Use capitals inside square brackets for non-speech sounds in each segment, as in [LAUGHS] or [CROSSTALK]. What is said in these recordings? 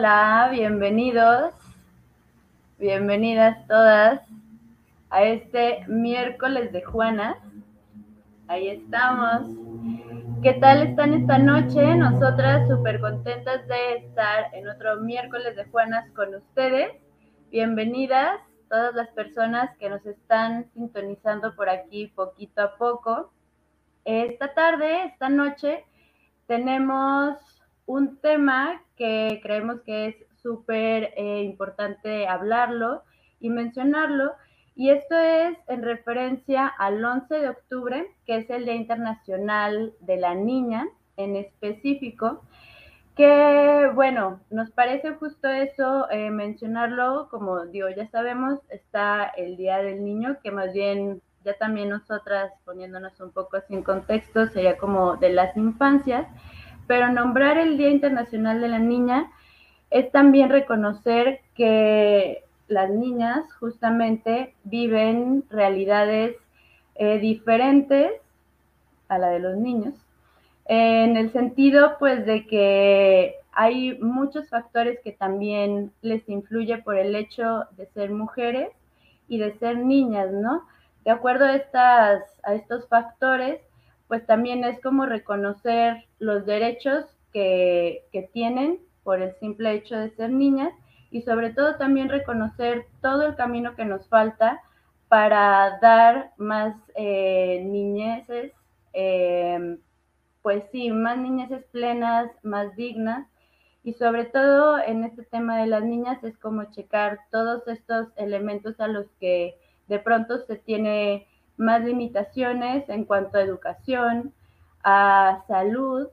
Hola, bienvenidos, bienvenidas todas a este miércoles de Juanas. Ahí estamos. ¿Qué tal están esta noche? Nosotras súper contentas de estar en otro miércoles de Juanas con ustedes. Bienvenidas todas las personas que nos están sintonizando por aquí poquito a poco. Esta tarde, esta noche, tenemos un tema que creemos que es súper eh, importante hablarlo y mencionarlo. Y esto es en referencia al 11 de octubre, que es el Día Internacional de la Niña en específico, que bueno, nos parece justo eso eh, mencionarlo, como digo, ya sabemos, está el Día del Niño, que más bien ya también nosotras poniéndonos un poco en contexto, sería como de las infancias pero nombrar el Día Internacional de la Niña es también reconocer que las niñas justamente viven realidades eh, diferentes a la de los niños, en el sentido pues de que hay muchos factores que también les influye por el hecho de ser mujeres y de ser niñas, ¿no? De acuerdo a, estos factores, pues también es como reconocer los derechos que, tienen por el simple hecho de ser niñas y sobre todo también reconocer todo el camino que nos falta para dar más eh, niñeces, em, pues sí, más niñeces plenas, más dignas. Y sobre todo en este tema de las niñas es como checar todos estos elementos a los que de pronto se tiene más limitaciones en cuanto a educación, a salud,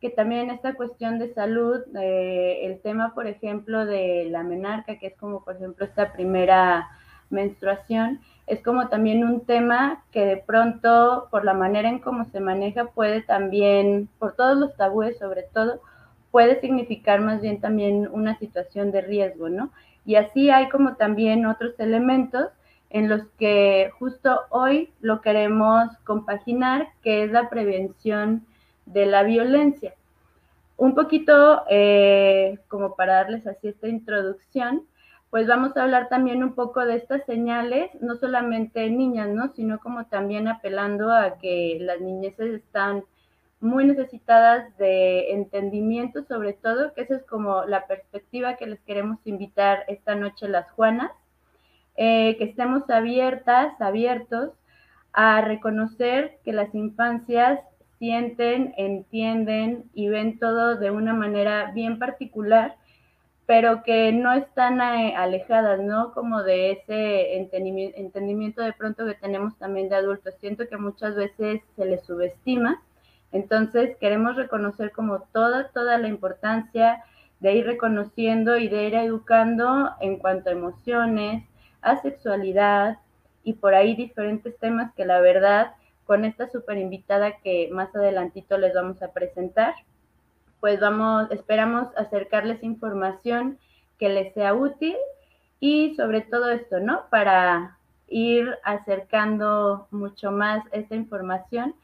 que también esta cuestión de salud, eh, el tema, por ejemplo, de la menarca, que es como, por ejemplo, esta primera menstruación, es como también un tema que de pronto, por la manera en cómo se maneja, puede también, por todos los tabúes sobre todo, puede significar más bien también una situación de riesgo, ¿no? Y así hay como también otros elementos en los que justo hoy lo queremos compaginar, que es la prevención de la violencia. Un poquito eh, como para darles así esta introducción, pues vamos a hablar también un poco de estas señales, no solamente niñas, ¿no? Sino como también apelando a que las niñeces están muy necesitadas de entendimiento, sobre todo, que esa es como la perspectiva que les queremos invitar esta noche las Juanas, eh, que estemos abiertas, abiertos a reconocer que las infancias sienten, entienden y ven todo de una manera bien particular, pero que no están eh, alejadas, ¿no? Como de ese entendimiento de pronto que tenemos también de adultos. Siento que muchas veces se les subestima. Entonces queremos reconocer como toda, toda la importancia de ir reconociendo y de ir educando en cuanto a emociones, asexualidad y por ahí diferentes temas que la verdad con esta super invitada que más adelantito les vamos a presentar, pues vamos, esperamos acercarles información que les sea útil y sobre todo esto, ¿no? Para ir acercando mucho más esta información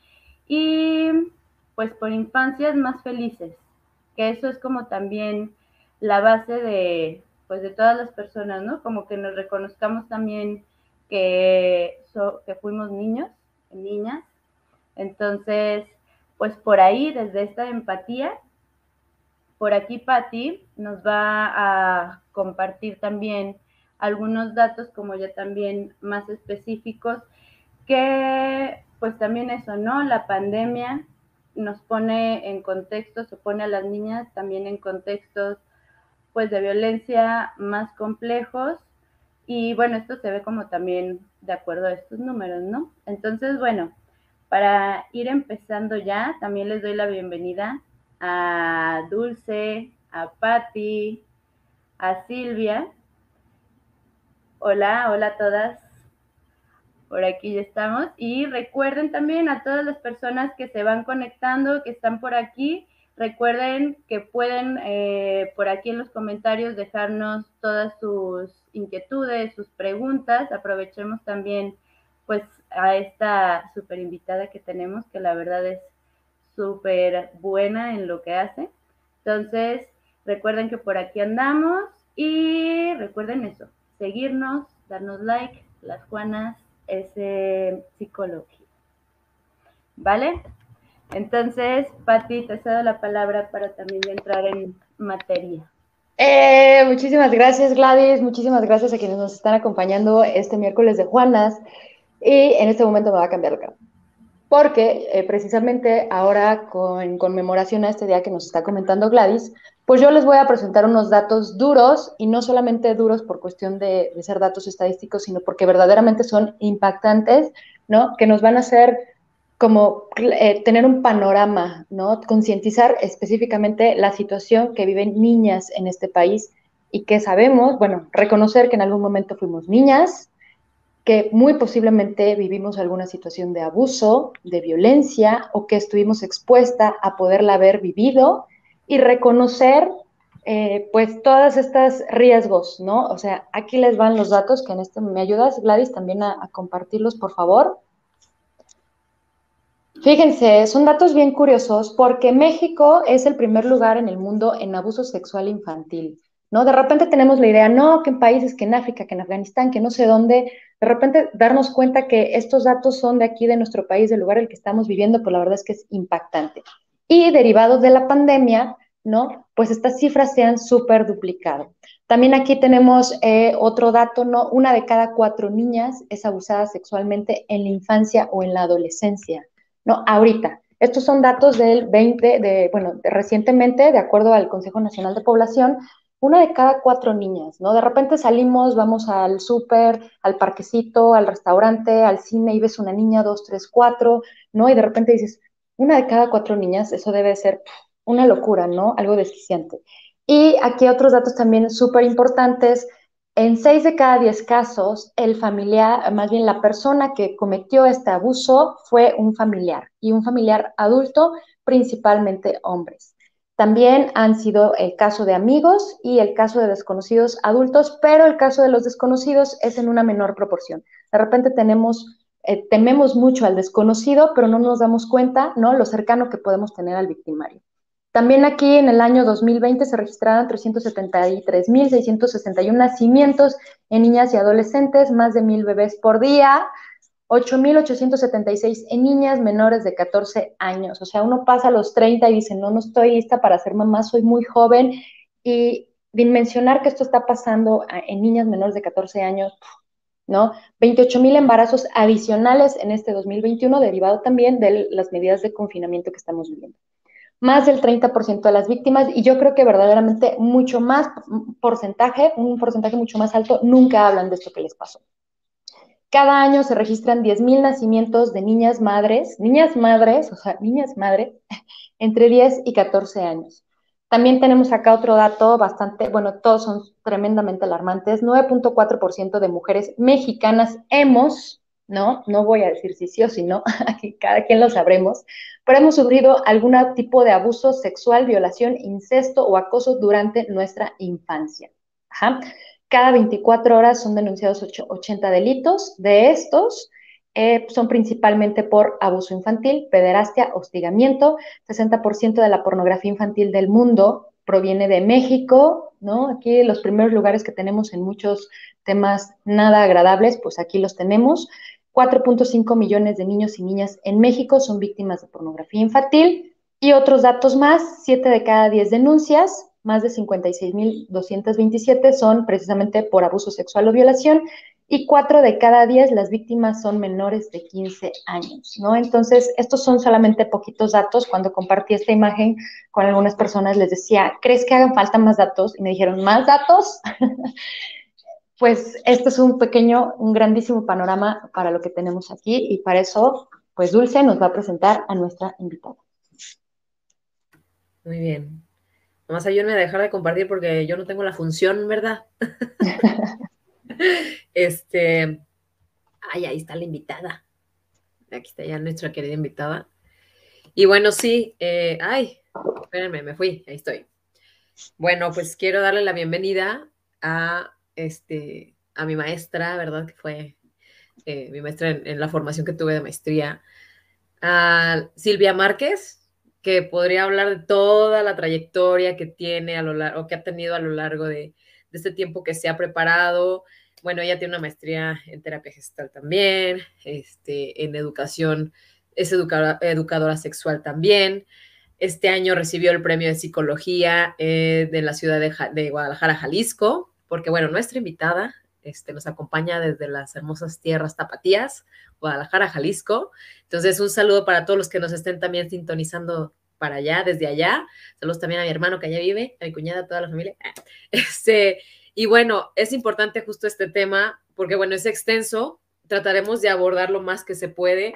y pues por infancias más felices, que eso es como también la base de, pues de todas las personas, ¿no? Como que nos reconozcamos también que, que fuimos niños, niñas. Entonces, pues por ahí, desde esta empatía, por aquí Patti nos va a compartir también algunos datos como ya también más específicos, que pues también eso, ¿no? La pandemia nos pone en contextos, se pone a las niñas también en contextos pues de violencia más complejos y bueno, esto se ve como también de acuerdo a estos números, ¿no? Entonces, bueno, para ir empezando ya, también les doy la bienvenida a Dulce, a Patti, a Silvia. Hola, hola a todas. Por aquí ya estamos. Y recuerden también a todas las personas que se van conectando, que están por aquí, Recuerden que pueden eh, por aquí en los comentarios dejarnos todas sus inquietudes, sus preguntas. Aprovechemos también pues a esta súper invitada que tenemos, que la verdad es súper buena en lo que hace. Entonces, Recuerden que por aquí andamos y recuerden eso, seguirnos, darnos like, las Juanas es psicología. ¿Vale? Entonces, Pati, te cedo la palabra para también entrar en materia. Eh, muchísimas gracias, Gladys. Muchísimas gracias a quienes nos están acompañando este miércoles de Juanas. Y en este momento me va a cambiar el cara. Porque eh, precisamente ahora, con conmemoración a este día que nos está comentando Gladys, pues yo les voy a presentar unos datos duros y no solamente duros por cuestión de, de ser datos estadísticos, sino porque verdaderamente son impactantes, ¿no? Que nos van a hacer como eh, tener un panorama, ¿no? Concientizar específicamente la situación que viven niñas en este país y que sabemos, bueno, reconocer que en algún momento fuimos niñas, que muy posiblemente vivimos alguna situación de abuso, de violencia o que estuvimos expuesta a poderla haber vivido y reconocer eh, pues todas estas riesgos, ¿no? O sea, aquí les van los datos que en este me ayudas, Gladys, también a compartirlos, por favor. Fíjense, son datos bien curiosos porque México es el primer lugar en el mundo en abuso sexual infantil, ¿no? De repente tenemos la idea, no, que en países, que en África, que en Afganistán, que no sé dónde, de repente darnos cuenta que estos datos son de aquí, de nuestro país, del lugar en el que estamos viviendo, pues la verdad es que es impactante. Y derivados de la pandemia, ¿no? Pues estas cifras se han súper duplicado. También aquí tenemos eh, otro dato, ¿no? Una de cada cuatro niñas es abusada sexualmente en la infancia o en la adolescencia. No, ahorita. Estos son datos del 20, de, bueno, recientemente, de acuerdo al Consejo Nacional de Población, una de cada cuatro niñas, ¿no? De repente salimos, vamos al súper, al parquecito, al restaurante, al cine y ves una niña, dos, tres, cuatro, ¿no? Y de repente dices, una de cada cuatro niñas, eso debe ser una locura, ¿no? Algo desquiciante. Y aquí otros datos también súper importantes. En seis de cada diez casos, el familiar, más bien la persona que cometió este abuso fue un familiar y un familiar adulto, principalmente hombres. También han sido el caso de amigos y el caso de desconocidos adultos, pero el caso de los desconocidos es en una menor proporción. De repente tenemos, eh, tememos mucho al desconocido, pero no nos damos cuenta, ¿no? Lo cercano que podemos tener al victimario. También aquí en el año 2020 se registraron 373.661 nacimientos en niñas y adolescentes, más de mil bebés por día, 8.876 en niñas menores de 14 años. O sea, uno pasa a los 30 y dice, no, no estoy lista para ser mamá, soy muy joven. Y dimensionar que esto está pasando en niñas menores de 14 años, ¿no? 28.000 embarazos adicionales en este 2021, derivado también de las medidas de confinamiento que estamos viviendo más del 30% de las víctimas y yo creo que verdaderamente mucho más porcentaje, un porcentaje mucho más alto, nunca hablan de esto que les pasó. Cada año se registran 10.000 nacimientos de niñas madres, niñas madres, o sea, niñas madres, [LAUGHS] entre 10 y 14 años. También tenemos acá otro dato bastante, bueno, todos son tremendamente alarmantes. 9.4% de mujeres mexicanas hemos ¿no? No voy a decir si sí o si no, [LAUGHS] aquí cada quien lo sabremos, pero hemos sufrido algún tipo de abuso sexual, violación, incesto o acoso durante nuestra infancia. Cada 24 horas son denunciados 80 delitos. De estos, eh, son principalmente por abuso infantil, pederastia, hostigamiento. 60% de la pornografía infantil del mundo proviene de México, ¿no? Aquí los primeros lugares que tenemos en muchos temas nada agradables, pues aquí los tenemos. 4.5 millones de niños y niñas en México son víctimas de pornografía infantil. Y otros datos más, 7 de cada 10 denuncias, más de 56.227 son precisamente por abuso sexual o violación y 4 de cada 10 las víctimas son menores de 15 años, ¿no? Entonces, estos son solamente poquitos datos. Cuando compartí esta imagen con algunas personas les decía, ¿crees que hagan falta más datos? Y me dijeron, ¿más datos? [LAUGHS] pues este es un pequeño, un grandísimo panorama para lo que tenemos aquí y para eso, pues Dulce nos va a presentar a nuestra invitada. Muy bien. Nomás ayúdenme a dejar de compartir porque yo no tengo la función, ¿verdad? [LAUGHS] este, ay, ahí está la invitada. Aquí está ya nuestra querida invitada. Y bueno, sí, eh, ay, espérenme, me fui, ahí estoy. Bueno, pues quiero darle la bienvenida a este, a mi maestra, ¿verdad? Que fue eh, mi maestra en, la formación que tuve de maestría, a Silvia Márquez, que podría hablar de toda la trayectoria que tiene a lo largo, que ha tenido a lo largo de, este tiempo que se ha preparado. Bueno, ella tiene una maestría en terapia gestal también, este, en educación, es educadora, sexual también. Este año recibió el premio de psicología eh, de la ciudad de, Guadalajara, Jalisco, porque bueno, nuestra invitada este, nos acompaña desde las hermosas tierras tapatías, Guadalajara, Jalisco. Entonces, un saludo para todos los que nos estén también sintonizando para allá, desde allá. Saludos también a mi hermano que allá vive, a mi cuñada, a toda la familia. [LAUGHS] Este, y bueno, es importante justo este tema, porque bueno, es extenso, trataremos de abordar lo más que se puede.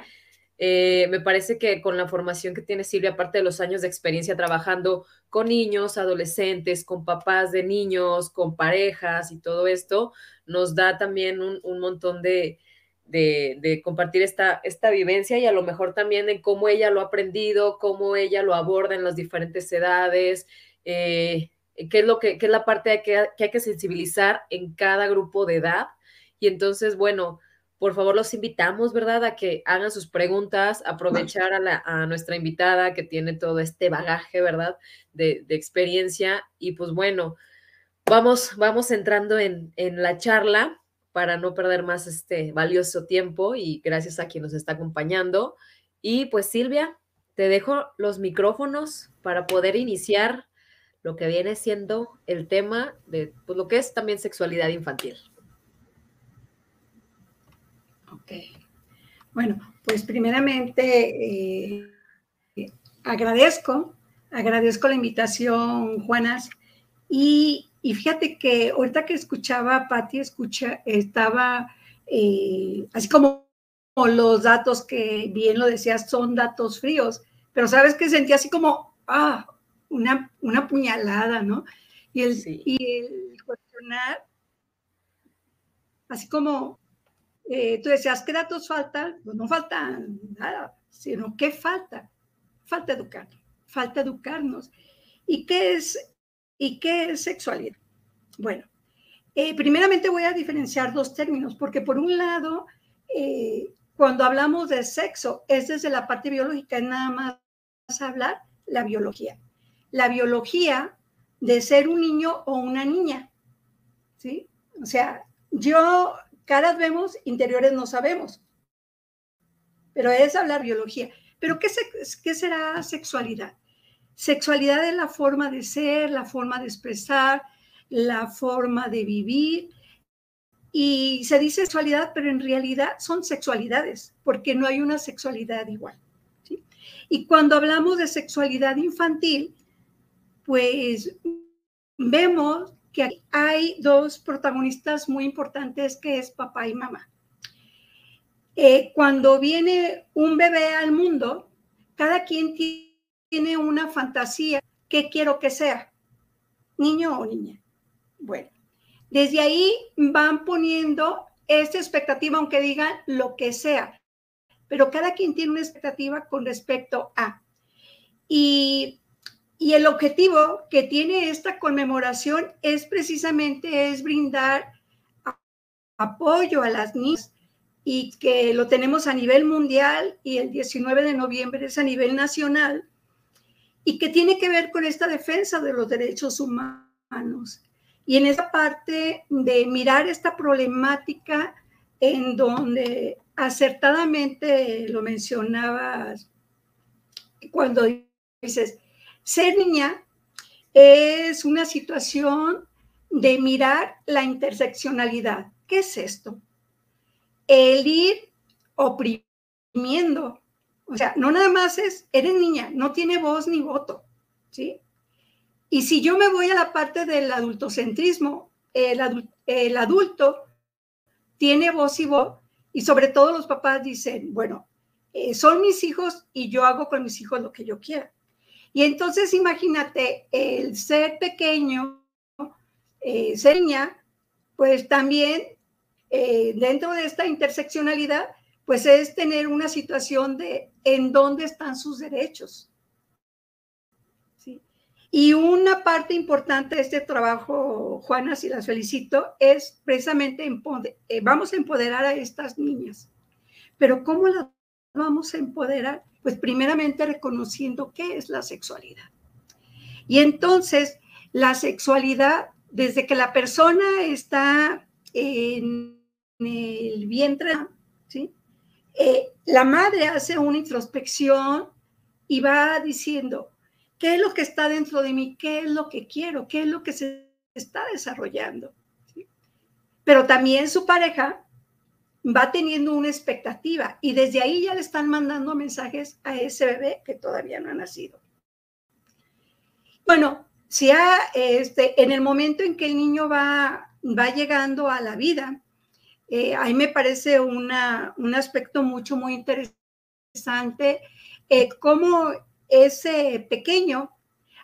Eh, me parece que con la formación que tiene Silvia, aparte de los años de experiencia trabajando con niños, adolescentes, con papás de niños, con parejas y todo esto, nos da también un, un montón de, de, compartir esta, esta vivencia y a lo mejor también en cómo ella lo ha aprendido, cómo ella lo aborda en las diferentes edades, eh, qué es lo que, qué es la parte que, que hay que sensibilizar en cada grupo de edad. Y entonces, bueno, por favor los invitamos, ¿verdad? A que hagan sus preguntas, aprovechar a, la, nuestra invitada que tiene todo este bagaje, ¿verdad? De, de experiencia. Y pues bueno, vamos, vamos entrando en, en, la charla para no perder más este valioso tiempo y gracias a quien nos está acompañando. Y pues Silvia, te dejo los micrófonos para poder iniciar lo que viene siendo el tema de pues, lo que es también sexualidad infantil. Bueno, pues primeramente eh, agradezco, agradezco la invitación, Juanas, y, y, fíjate que ahorita que escuchaba a Patti, escucha, estaba eh, así como los datos que bien lo decías, son datos fríos, pero sabes que sentí así como, ah, una, una puñalada, ¿no? Y el, sí. y el cuestionar, así como eh, tú decías, ¿qué datos faltan? Pues no falta nada, sino ¿qué falta? Falta educar, falta educarnos. ¿Y qué es, y qué es sexualidad? Bueno, eh, primeramente voy a diferenciar dos términos, porque por un lado, eh, cuando hablamos de sexo, es desde la parte biológica, es nada más hablar la biología. La biología de ser un niño o una niña, ¿sí? O sea, yo caras vemos, interiores no sabemos. Pero es hablar biología. Pero ¿qué, se, ¿qué será sexualidad? Sexualidad es la forma de ser, la forma de expresar, la forma de vivir. Y se dice sexualidad, pero en realidad son sexualidades, porque no hay una sexualidad igual. Y cuando hablamos de sexualidad infantil, pues vemos que hay dos protagonistas muy importantes que es papá y mamá. Eh, cuando viene un bebé al mundo, cada quien tiene una fantasía. ¿Qué quiero que sea? ¿Niño o niña? Bueno, desde ahí van poniendo esta expectativa, aunque digan lo que sea, pero cada quien tiene una expectativa con respecto a. Y y el objetivo que tiene esta conmemoración es precisamente es brindar apoyo a las niñas y que lo tenemos a nivel mundial y el 19 de noviembre es a nivel nacional y que tiene que ver con esta defensa de los derechos humanos. Y en esa parte de mirar esta problemática en donde acertadamente lo mencionabas cuando dices, ser niña es una situación de mirar la interseccionalidad. ¿Qué es esto? El ir oprimiendo. O sea, no nada más es, eres niña, no tiene voz ni voto, ¿sí? Y si yo me voy a la parte del adultocentrismo, el, adul el adulto tiene voz y voz, y sobre todo los papás dicen, bueno, eh, son mis hijos y yo hago con mis hijos lo que yo quiera. Y entonces imagínate, el ser pequeño, eh, ser niña, pues también eh, dentro de esta interseccionalidad, pues es tener una situación de en dónde están sus derechos. ¿Sí? Y una parte importante de este trabajo, Juana, si las felicito, es precisamente, eh, vamos a empoderar a estas niñas. Pero ¿cómo las vamos a empoderar? Pues primeramente reconociendo qué es la sexualidad. Y entonces, la sexualidad, desde que la persona está en el vientre, ¿sí? Eh, la madre hace una introspección y va diciendo, ¿qué es lo que está dentro de mí? ¿Qué es lo que quiero? ¿Qué es lo que se está desarrollando? Pero también su pareja va teniendo una expectativa y desde ahí ya le están mandando mensajes a ese bebé que todavía no ha nacido. Bueno, si este, en el momento en que el niño va, va llegando a la vida, eh, ahí me parece un aspecto mucho, muy interesante, eh, cómo ese pequeño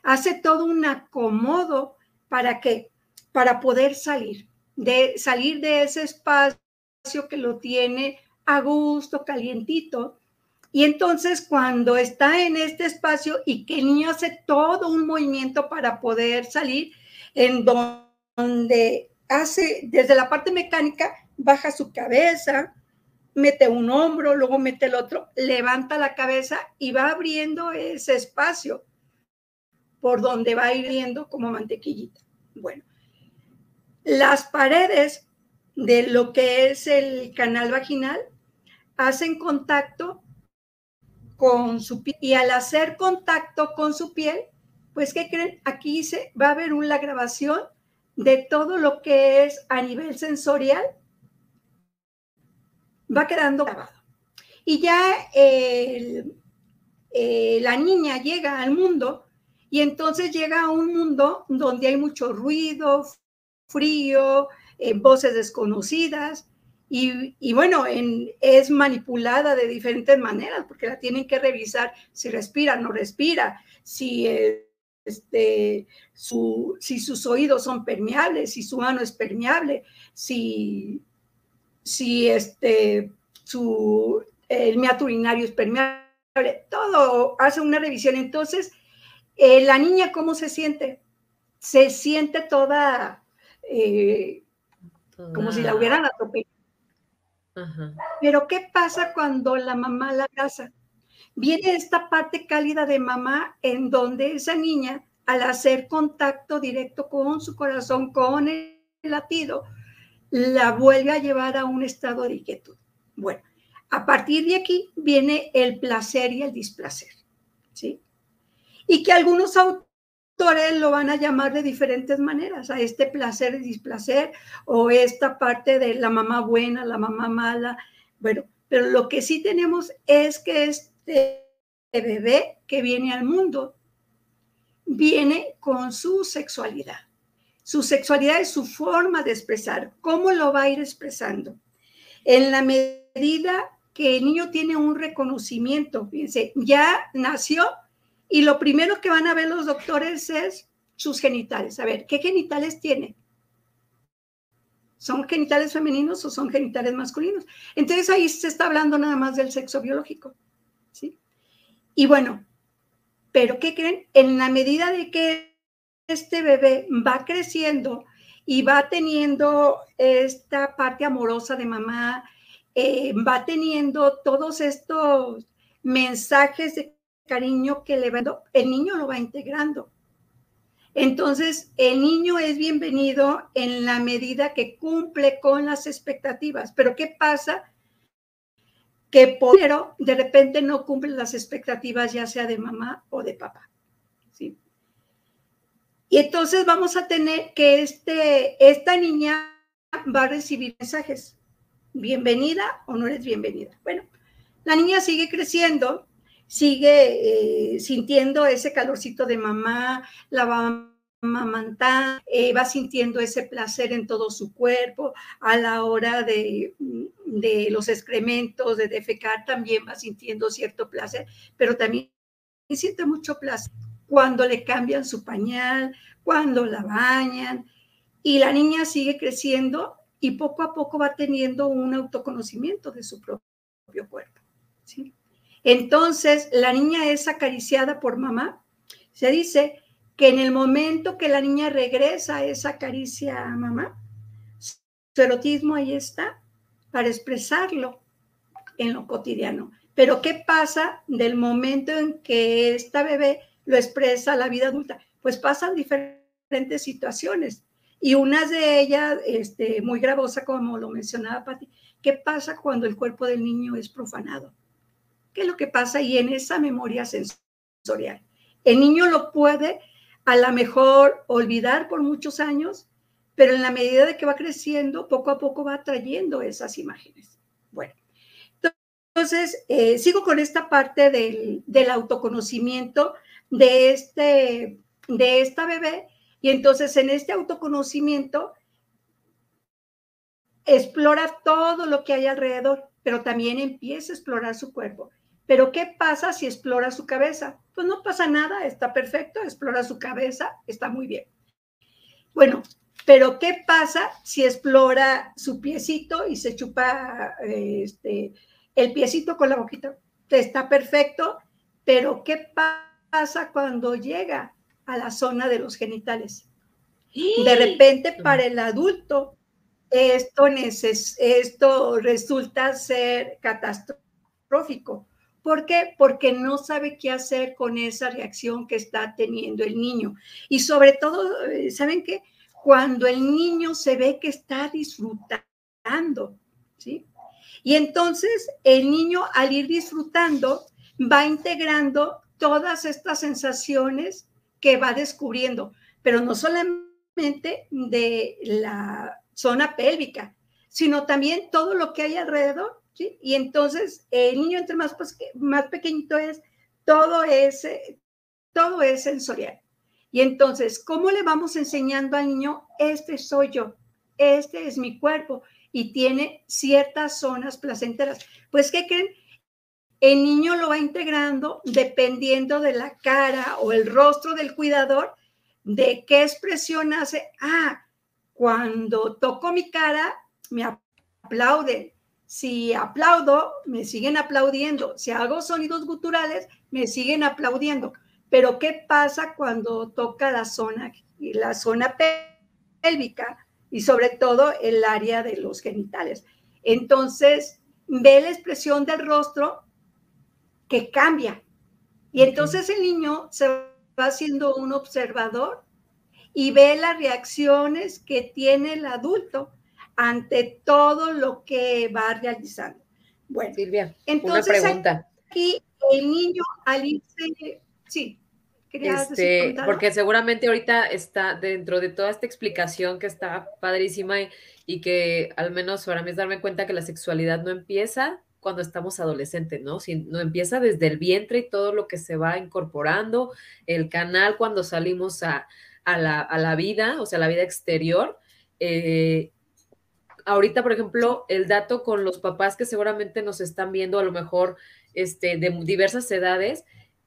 hace todo un acomodo para que, para poder salir, de salir de ese espacio que lo tiene a gusto, calientito. Y entonces cuando está en este espacio y que el niño hace todo un movimiento para poder salir, en donde hace desde la parte mecánica, baja su cabeza, mete un hombro, luego mete el otro, levanta la cabeza y va abriendo ese espacio por donde va hirviendo como mantequillita. Bueno, las paredes de lo que es el canal vaginal hacen contacto con su piel y al hacer contacto con su piel, pues ¿qué creen? Aquí se, va a haber una grabación de todo lo que es a nivel sensorial, va quedando grabado. Y ya eh, la niña llega al mundo y entonces llega a un mundo donde hay mucho ruido, frío, eh, voces desconocidas y, bueno, es manipulada de diferentes maneras porque la tienen que revisar si respira, no respira, si, este, su, si sus oídos son permeables, si su mano es permeable, si, si este, su, el meato urinario es permeable, todo hace una revisión. Entonces, eh, la niña, ¿cómo se siente? Se siente toda... Eh, como si la hubieran atropellado. Pero ¿qué pasa cuando la mamá la casa? Viene esta parte cálida de mamá en donde esa niña, al hacer contacto directo con su corazón, con el latido, la vuelve a llevar a un estado de inquietud. Bueno, a partir de aquí viene el placer y el displacer, ¿sí? Y que algunos autores lo van a llamar de diferentes maneras, a este placer y displacer, o esta parte de la mamá buena, la mamá mala. Bueno, pero lo que sí tenemos es que este bebé que viene al mundo viene con su sexualidad. Su sexualidad es su forma de expresar, cómo lo va a ir expresando. En la medida que el niño tiene un reconocimiento, fíjense, ya nació y lo primero que van a ver los doctores es sus genitales. A ver, ¿qué genitales tiene? ¿Son genitales femeninos o son genitales masculinos? Entonces ahí se está hablando nada más del sexo biológico. ¿sí? Y bueno, pero ¿qué creen? En la medida de que este bebé va creciendo y va teniendo esta parte amorosa de mamá, eh, va teniendo todos estos mensajes de cariño que le va el niño lo va integrando. Entonces, el niño es bienvenido en la medida que cumple con las expectativas. Pero ¿qué pasa? Que pero de repente no cumple las expectativas ya sea de mamá o de papá. ¿sí? Y entonces vamos a tener que este, esta niña va a recibir mensajes. Bienvenida o no eres bienvenida. Bueno, la niña sigue creciendo sigue eh, sintiendo ese calorcito de mamá, la va amamantando, eh, va sintiendo ese placer en todo su cuerpo, a la hora de, de, los excrementos, de defecar, también va sintiendo cierto placer, pero también siente mucho placer cuando le cambian su pañal, cuando la bañan, y la niña sigue creciendo y poco a poco va teniendo un autoconocimiento de su propio cuerpo. ¿sí? Entonces, la niña es acariciada por mamá. Se dice que en el momento que la niña regresa esa caricia a mamá, su erotismo ahí está para expresarlo en lo cotidiano. Pero ¿qué pasa del momento en que esta bebé lo expresa a la vida adulta? Pues pasan diferentes situaciones. Y una de ellas, este, muy gravosa, como lo mencionaba Patti, ¿qué pasa cuando el cuerpo del niño es profanado? ¿Qué es lo que pasa? Y en esa memoria sensorial. El niño lo puede a lo mejor olvidar por muchos años, pero en la medida de que va creciendo, poco a poco va trayendo esas imágenes. Bueno, entonces, eh, sigo con esta parte del, del autoconocimiento de, este, de esta bebé y entonces en este autoconocimiento explora todo lo que hay alrededor, pero también empieza a explorar su cuerpo. Pero ¿qué pasa si explora su cabeza? Pues no pasa nada, está perfecto, explora su cabeza, está muy bien. Bueno, pero ¿qué pasa si explora su piecito y se chupa este, el piecito con la boquita? Está perfecto, pero ¿qué pasa cuando llega a la zona de los genitales. De repente para el adulto esto, esto resulta ser catastrófico. ¿Por qué? Porque no sabe qué hacer con esa reacción que está teniendo el niño. Y sobre todo, eh, ¿saben qué? Cuando el niño se ve que está disfrutando, ¿sí? Y entonces el niño al ir disfrutando va integrando todas estas sensaciones que va descubriendo, pero no solamente de la zona pélvica, sino también todo lo que hay alrededor. Y entonces el niño entre más, pues, más pequeñito es, todo es, todo es sensorial. Y entonces, ¿cómo le vamos enseñando al niño? Este soy yo, este es mi cuerpo y tiene ciertas zonas placenteras. Pues, ¿qué creen? el niño lo va integrando dependiendo de la cara o el rostro del cuidador, de qué expresión hace. Ah, cuando toco mi cara, me aplauden. Si aplaudo, me siguen aplaudiendo. Si hago sonidos guturales, me siguen aplaudiendo. Pero ¿qué pasa cuando toca la zona, la zona pélvica y sobre todo el área de los genitales? Entonces, ve la expresión del rostro que cambia. Y entonces el niño se va haciendo un observador y ve las reacciones que tiene el adulto ante todo lo que va realizando. Bueno, Silvia, entonces una pregunta. aquí el niño al irse, sí, este, porque seguramente ahorita está dentro de toda esta explicación que está padrísima y, y, que al menos para mí es darme cuenta que la sexualidad no empieza cuando estamos adolescentes, ¿no? Si no empieza desde el vientre y todo lo que se va incorporando, el canal cuando salimos a, la, vida, o sea, la vida exterior. Eh, ahorita, por ejemplo, el dato con los papás que seguramente nos están viendo, a lo mejor este, de diversas edades,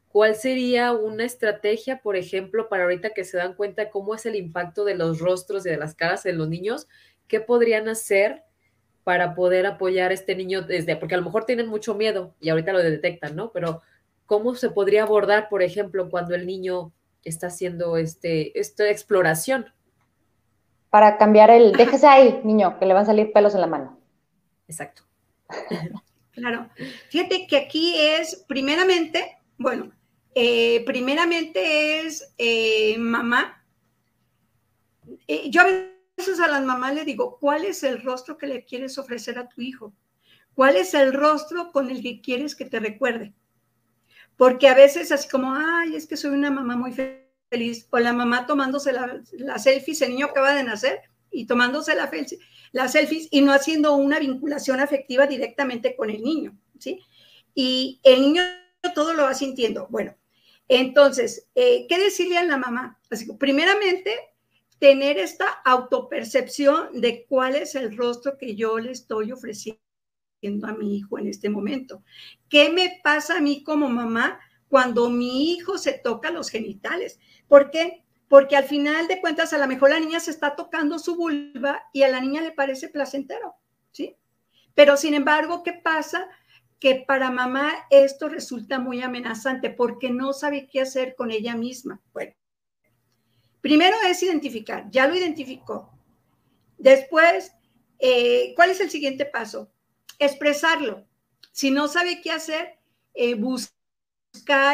¿cuál sería una estrategia, por ejemplo, para ahorita que se dan cuenta cómo es el impacto de los rostros y de las caras de los niños? ¿Qué podrían hacer? para poder apoyar a este niño desde, porque a lo mejor tienen mucho miedo y ahorita lo detectan, ¿no? Pero ¿cómo se podría abordar, por ejemplo, cuando el niño está haciendo este, esta exploración? Para cambiar el, [LAUGHS] déjese ahí, niño, que le van a salir pelos en la mano. Exacto. [LAUGHS] Claro. Fíjate que aquí es, primeramente, bueno, eh, primeramente es eh, mamá. Eh, yo a las mamás le digo, ¿cuál es el rostro que le quieres ofrecer a tu hijo? ¿Cuál es el rostro con el que quieres que te recuerde? Porque a veces así como, ay, es que soy una mamá muy feliz, o la mamá tomándose la, la selfies, el niño acaba de nacer y tomándose la, la selfies y no haciendo una vinculación afectiva directamente con el niño, ¿sí? Y el niño todo lo va sintiendo. Bueno, entonces, eh, ¿qué decirle a la mamá? Así que, primeramente, tener esta autopercepción de cuál es el rostro que yo le estoy ofreciendo a mi hijo en este momento. ¿Qué me pasa a mí como mamá cuando mi hijo se toca los genitales? ¿Por qué? Porque al final de cuentas, a lo mejor la niña se está tocando su vulva y a la niña le parece placentero, ¿sí? Pero sin embargo, ¿qué pasa? Que para mamá esto resulta muy amenazante porque no sabe qué hacer con ella misma. Bueno, Primero es identificar, ya lo identificó. Después, eh, ¿cuál es el siguiente paso? Expresarlo. Si no sabe qué hacer, eh,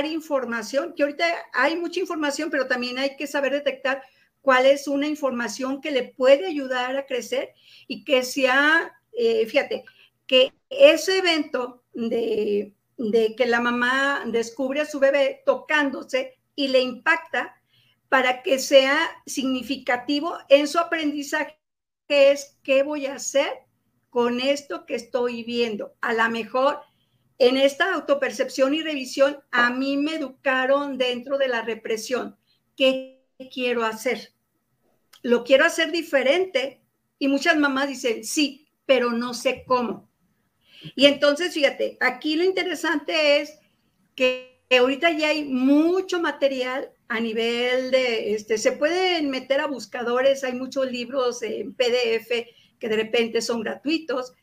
información, que ahorita hay mucha información, pero también hay que saber detectar cuál es una información que le puede ayudar a crecer y que sea, eh, fíjate, que ese evento de, de que la mamá descubre a su bebé tocándose y le impacta para que sea significativo en su aprendizaje, que es qué voy a hacer con esto que estoy viendo. A lo mejor en esta autopercepción y revisión, a mí me educaron dentro de la represión. ¿Qué quiero hacer? Lo quiero hacer diferente. Y muchas mamás dicen, sí, pero no sé cómo. Y entonces, fíjate, aquí lo interesante es que ahorita ya hay mucho material a nivel de, este, se pueden meter a buscadores, hay muchos libros en PDF que de repente son gratuitos.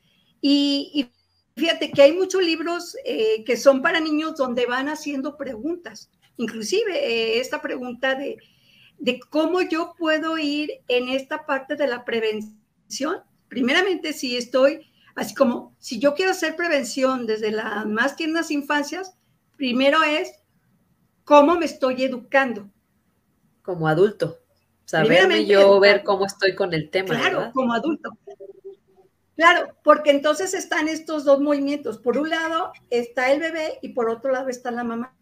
Y, fíjate que hay muchos libros eh, que son para niños donde van haciendo preguntas. Inclusive eh, esta pregunta de, de cómo yo puedo ir en esta parte de la prevención. Primeramente, si estoy, así como, si yo quiero hacer prevención desde las más tiernas infancias, primero es cómo me estoy educando. Como adulto. Saberme yo ver cómo estoy con el tema. Claro, como adulto. Claro, porque entonces están estos dos movimientos. Por un lado está el bebé y por otro lado está la mamá.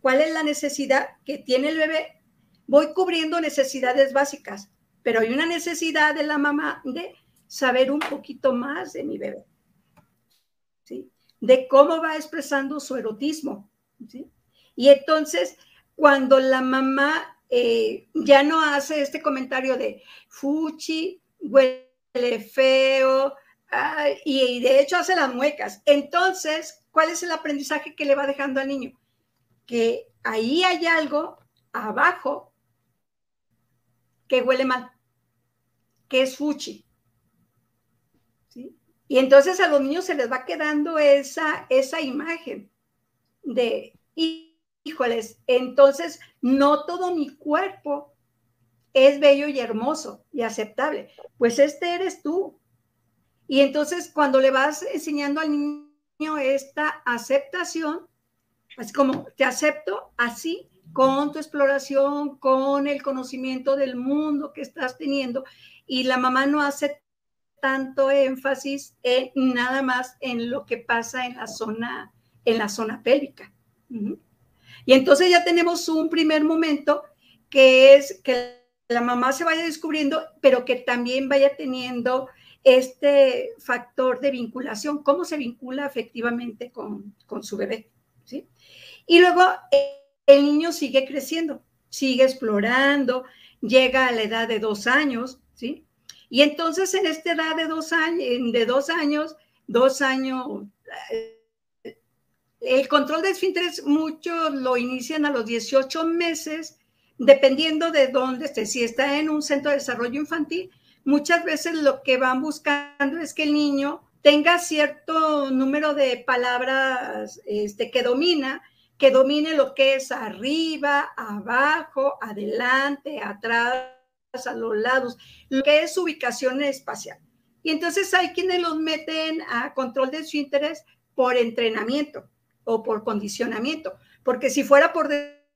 ¿Cuál es la necesidad que tiene el bebé? Voy cubriendo necesidades básicas, pero hay una necesidad de la mamá de saber un poquito más de mi bebé. ¿sí? De cómo va expresando su erotismo. Y entonces, cuando la mamá eh, ya no hace este comentario de fuchi, huele feo, y, de hecho hace las muecas. Entonces, ¿cuál es el aprendizaje que le va dejando al niño? Que ahí hay algo abajo que huele mal, que es fuchi. Y entonces a los niños se les va quedando esa, esa imagen de, híjoles, entonces no todo mi cuerpo es bello y hermoso y aceptable. Pues este eres tú. Y entonces cuando le vas enseñando al niño esta aceptación, así como te acepto así, con tu exploración, con el conocimiento del mundo que estás teniendo, y la mamá no hace tanto énfasis en nada más en lo que pasa en la zona, en la zona pélvica. Y entonces ya tenemos un primer momento que es que la mamá se vaya descubriendo, pero que también vaya teniendo este factor de vinculación, cómo se vincula efectivamente con, su bebé. ¿sí? Y luego eh, el niño sigue creciendo, sigue explorando, llega a la edad de dos años, ¿sí? Y entonces en esta edad de dos años, de dos años, dos años, eh, el control de esfínteres, muchos lo inician a los 18 meses, dependiendo de dónde esté. Si está en un centro de desarrollo infantil, muchas veces lo que van buscando es que el niño tenga cierto número de palabras este, que domina, que domine lo que es arriba, abajo, adelante, atrás, a los lados, lo que es ubicación espacial. Y entonces hay quienes los meten a control de esfínteres por entrenamiento o por condicionamiento, porque si fuera por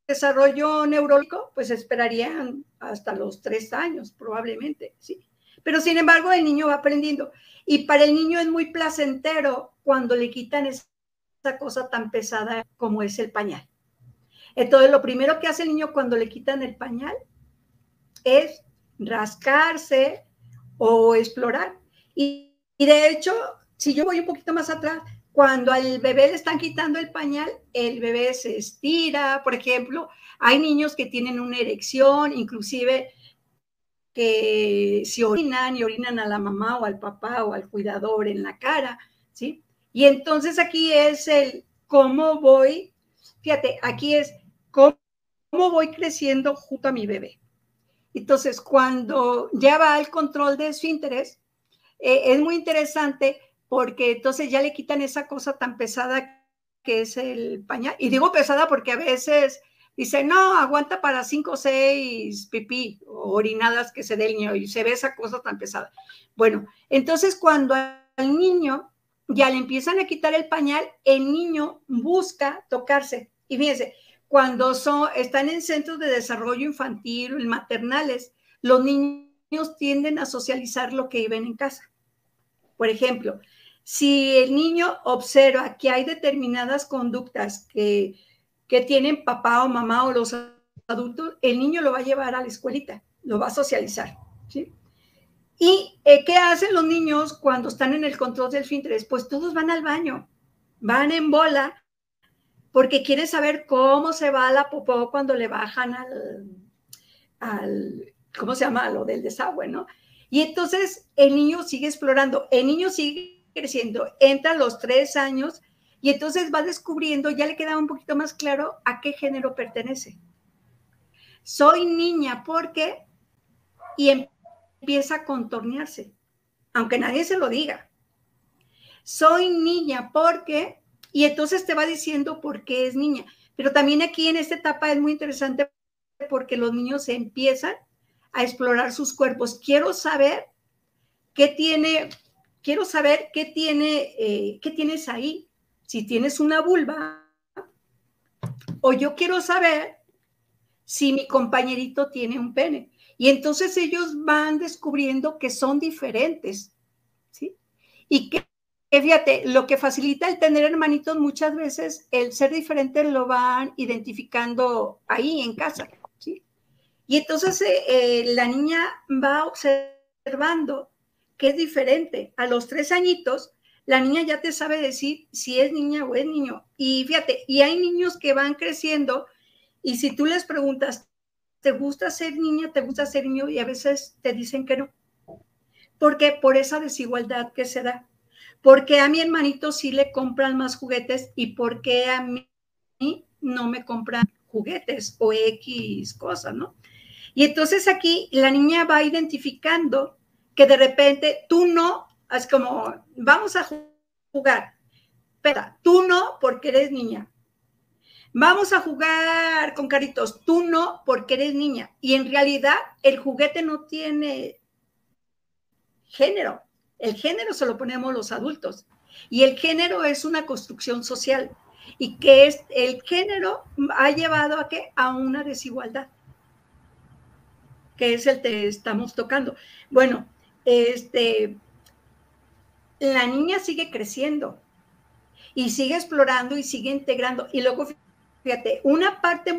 desarrollo neurológico, pues esperarían hasta los tres años probablemente, ¿sí? Pero sin embargo, el niño va aprendiendo y para el niño es muy placentero cuando le quitan esa cosa tan pesada como es el pañal. Entonces, lo primero que hace el niño cuando le quitan el pañal es rascarse o explorar. Y, y de hecho, si yo voy un poquito más atrás, cuando al bebé le están quitando el pañal, el bebé se estira, por ejemplo, hay niños que tienen una erección, inclusive que si orinan y orinan a la mamá o al papá o al cuidador en la cara, ¿sí? Y entonces aquí es el cómo voy, fíjate, aquí es cómo, voy creciendo junto a mi bebé. Entonces, cuando ya va al control de esfínteres, eh, es muy interesante porque entonces ya le quitan esa cosa tan pesada que es el pañal. Y digo pesada porque a veces dice, no, aguanta para cinco o seis pipí o orinadas que se dé el niño y se ve esa cosa tan pesada. Bueno, entonces cuando al niño ya le empiezan a quitar el pañal, el niño busca tocarse. Y fíjense, cuando son, están en centros de desarrollo infantil, en maternales, los niños tienden a socializar lo que viven en casa. Por ejemplo, si el niño observa que hay determinadas conductas que, que tienen papá o mamá o los adultos, el niño lo va a llevar a la escuelita, lo va a socializar. ¿sí? ¿Y eh, qué hacen los niños cuando están en el control del fintres? Pues todos van al baño, van en bola porque quiere saber cómo se va la popó cuando le bajan al, ¿cómo se llama? Lo del desagüe, ¿no? Y entonces el niño sigue explorando, el niño sigue creciendo, entra a los tres años y entonces va descubriendo, ya le queda un poquito más claro a qué género pertenece. Soy niña porque, y empieza a contornearse, aunque nadie se lo diga. Soy niña porque y entonces te va diciendo por qué es niña. Pero también aquí en esta etapa es muy interesante porque los niños empiezan a explorar sus cuerpos. Quiero saber qué tiene, quiero saber qué tiene, eh, qué tienes ahí. Si tienes una vulva, o yo quiero saber si mi compañerito tiene un pene. Y entonces ellos van descubriendo que son diferentes, ¿sí? Y que fíjate, lo que facilita el tener hermanitos muchas veces, el ser diferente lo van identificando ahí en casa, ¿sí? Y entonces eh, eh, la niña va observando que es diferente. A los tres añitos, la niña ya te sabe decir si es niña o es niño. Y fíjate, y hay niños que van creciendo y si tú les preguntas, ¿te gusta ser niña? ¿Te gusta ser niño? Y a veces te dicen que no. Porque por esa desigualdad que se da. Porque a mi hermanito sí le compran más juguetes y porque a mí no me compran juguetes o X cosas, ¿no? Y entonces aquí la niña va identificando que de repente tú no, es como, vamos a jugar, pero tú no porque eres niña. Vamos a jugar con caritos, tú no porque eres niña. Y en realidad el juguete no tiene género, el género se lo ponemos los adultos. Y el género es una construcción social. Y que es, el género ha llevado a qué? A una desigualdad. Que es el que estamos tocando. Bueno, este, la niña sigue creciendo y sigue explorando y sigue integrando. Y luego, fíjate, una parte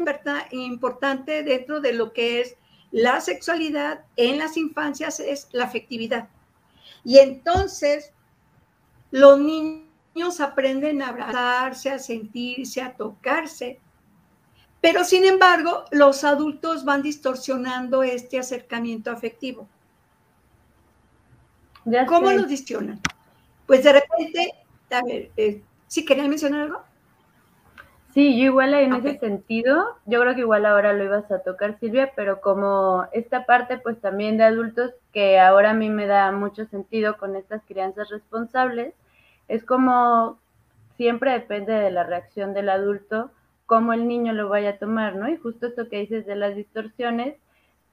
importante dentro de lo que es la sexualidad en las infancias es la afectividad. Y entonces los niños aprenden a abrazarse, a sentirse, a tocarse. Pero sin embargo, los adultos van distorsionando este acercamiento afectivo. ¿Cómo lo distorsionan? Pues de repente, a ver, eh, ¿sí querían mencionar algo? Sí, yo igual en ese sentido, yo creo que igual ahora lo ibas a tocar Silvia, pero como esta parte pues también de adultos que ahora a mí me da mucho sentido con estas crianzas responsables, es como siempre depende de la reacción del adulto, cómo el niño lo vaya a tomar, ¿no? Y justo esto que dices de las distorsiones,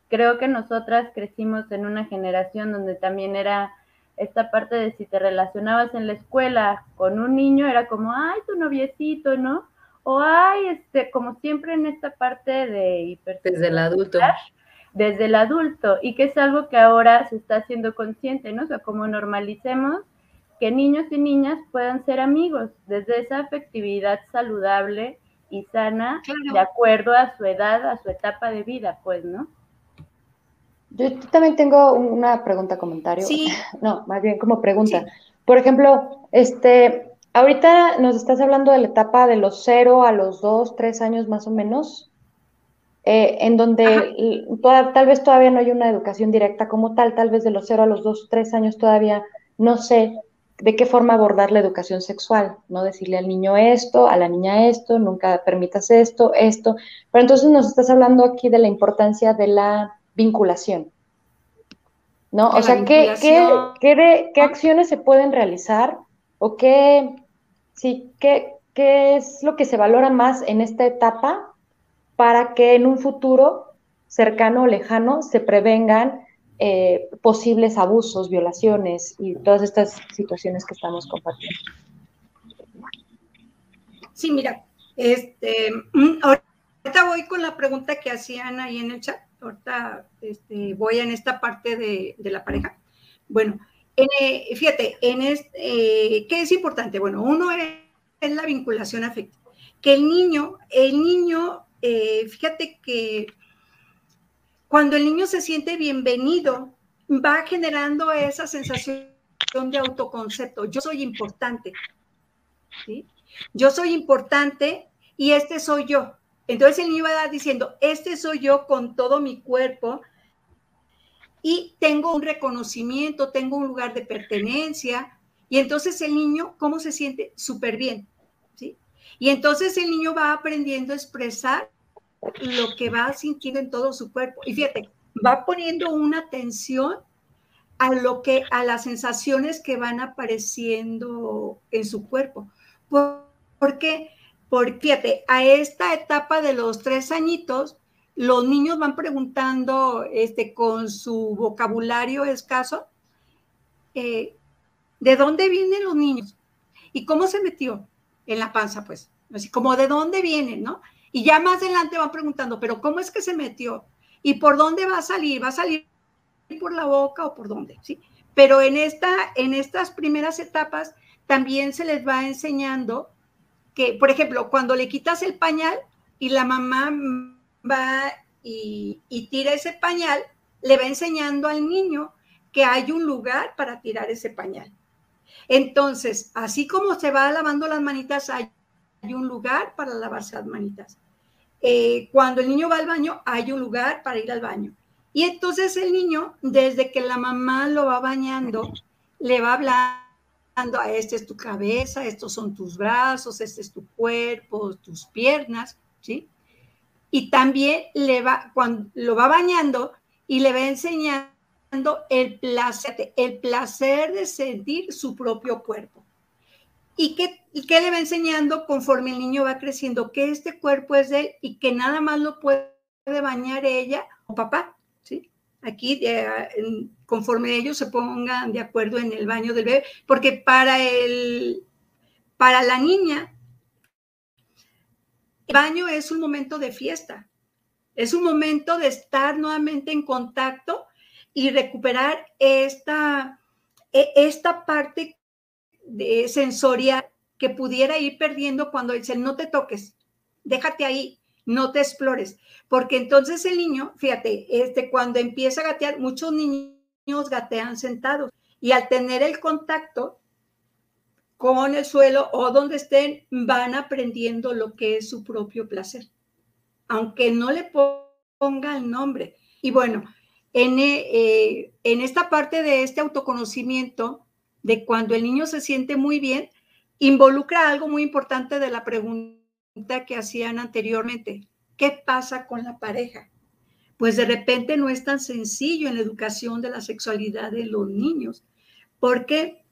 creo que nosotras crecimos en una generación donde también era esta parte de si te relacionabas en la escuela con un niño, era como, ay, tu noviecito, ¿no? o hay, este, como siempre en esta parte de Desde el adulto. Desde el adulto, y que es algo que ahora se está haciendo consciente, ¿no? O sea, como normalicemos que niños y niñas puedan ser amigos, desde esa afectividad saludable y sana, de acuerdo a su edad, a su etapa de vida, pues, ¿no? Yo también tengo una pregunta, comentario. Sí. [LAUGHS] No, más bien como pregunta. Por ejemplo, este, Ahorita nos estás hablando de la etapa de los cero a los dos, tres años más o menos, eh, en donde tal vez todavía no hay una educación directa como tal, tal vez de los cero a los dos, tres años todavía no sé de qué forma abordar la educación sexual, ¿no? Decirle al niño esto, a la niña esto, nunca permitas esto, esto. Pero entonces nos estás hablando aquí de la importancia de la vinculación, ¿no? o sea, ¿qué, qué, qué, qué acciones se pueden realizar o qué Sí, ¿qué, ¿qué es lo que se valora más en esta etapa para que en un futuro cercano o lejano se prevengan eh, posibles abusos, violaciones y todas estas situaciones que estamos compartiendo. Sí, mira, este, mm, ahorita voy con la pregunta que hacían ahí en el chat. Ahorita este, voy en esta parte de, la pareja. Bueno, eh, fíjate, en este, ¿qué es importante? Bueno, uno es, la vinculación afectiva. Que el niño, el niño, fíjate que cuando el niño se siente bienvenido, va generando esa sensación de autoconcepto. Yo soy importante. ¿sí? Yo soy importante y este soy yo. Entonces el niño va diciendo, este soy yo con todo mi cuerpo y tengo un reconocimiento, tengo un lugar de pertenencia. Y entonces el niño, ¿cómo se siente? Súper bien. ¿sí? Y entonces el niño va aprendiendo a expresar lo que va sintiendo en todo su cuerpo. Y fíjate, va poniendo una atención a lo que, a las sensaciones que van apareciendo en su cuerpo. ¿Por, qué? Porque, fíjate, a esta etapa de los tres añitos, los niños van preguntando este, con su vocabulario escaso, eh, ¿de dónde vienen los niños? ¿Y cómo se metió en la panza? Pues, así como de dónde vienen, ¿no? Y ya más adelante van preguntando, pero ¿cómo es que se metió? ¿Y por dónde va a salir? ¿Va a salir por la boca o por dónde? ¿Sí? Pero en, esta, en estas primeras etapas también se les va enseñando que, por ejemplo, cuando le quitas el pañal y la mamá va y, tira ese pañal, le va enseñando al niño que hay un lugar para tirar ese pañal. Entonces, así como se va lavando las manitas, hay un lugar para lavarse las manitas. Eh, cuando el niño va al baño, hay un lugar para ir al baño. Y entonces el niño, desde que la mamá lo va bañando, le va hablando a este es tu cabeza, estos son tus brazos, este es tu cuerpo, tus piernas, ¿sí? Y también le va, cuando lo va bañando y le va enseñando el placer, el placer de sentir su propio cuerpo. ¿Y qué, qué le va enseñando conforme el niño va creciendo? Que este cuerpo es de él y que nada más lo puede bañar ella o papá, ¿sí? Aquí, conforme ellos se pongan de acuerdo en el baño del bebé, porque para, el, para la niña, el baño es un momento de fiesta, es un momento de estar nuevamente en contacto y recuperar esta, e, esta parte de sensorial que pudiera ir perdiendo cuando dice no te toques, déjate ahí, no te explores, porque entonces el niño, fíjate, este cuando empieza a gatear, muchos niños gatean sentados y al tener el contacto con el suelo o donde estén, van aprendiendo lo que es su propio placer, aunque no le ponga el nombre. Y bueno, en, eh, en esta parte de este autoconocimiento, de cuando el niño se siente muy bien, involucra algo muy importante de la pregunta que hacían anteriormente. ¿Qué pasa con la pareja? Pues de repente no es tan sencillo en la educación de la sexualidad de los niños. ¿Por qué?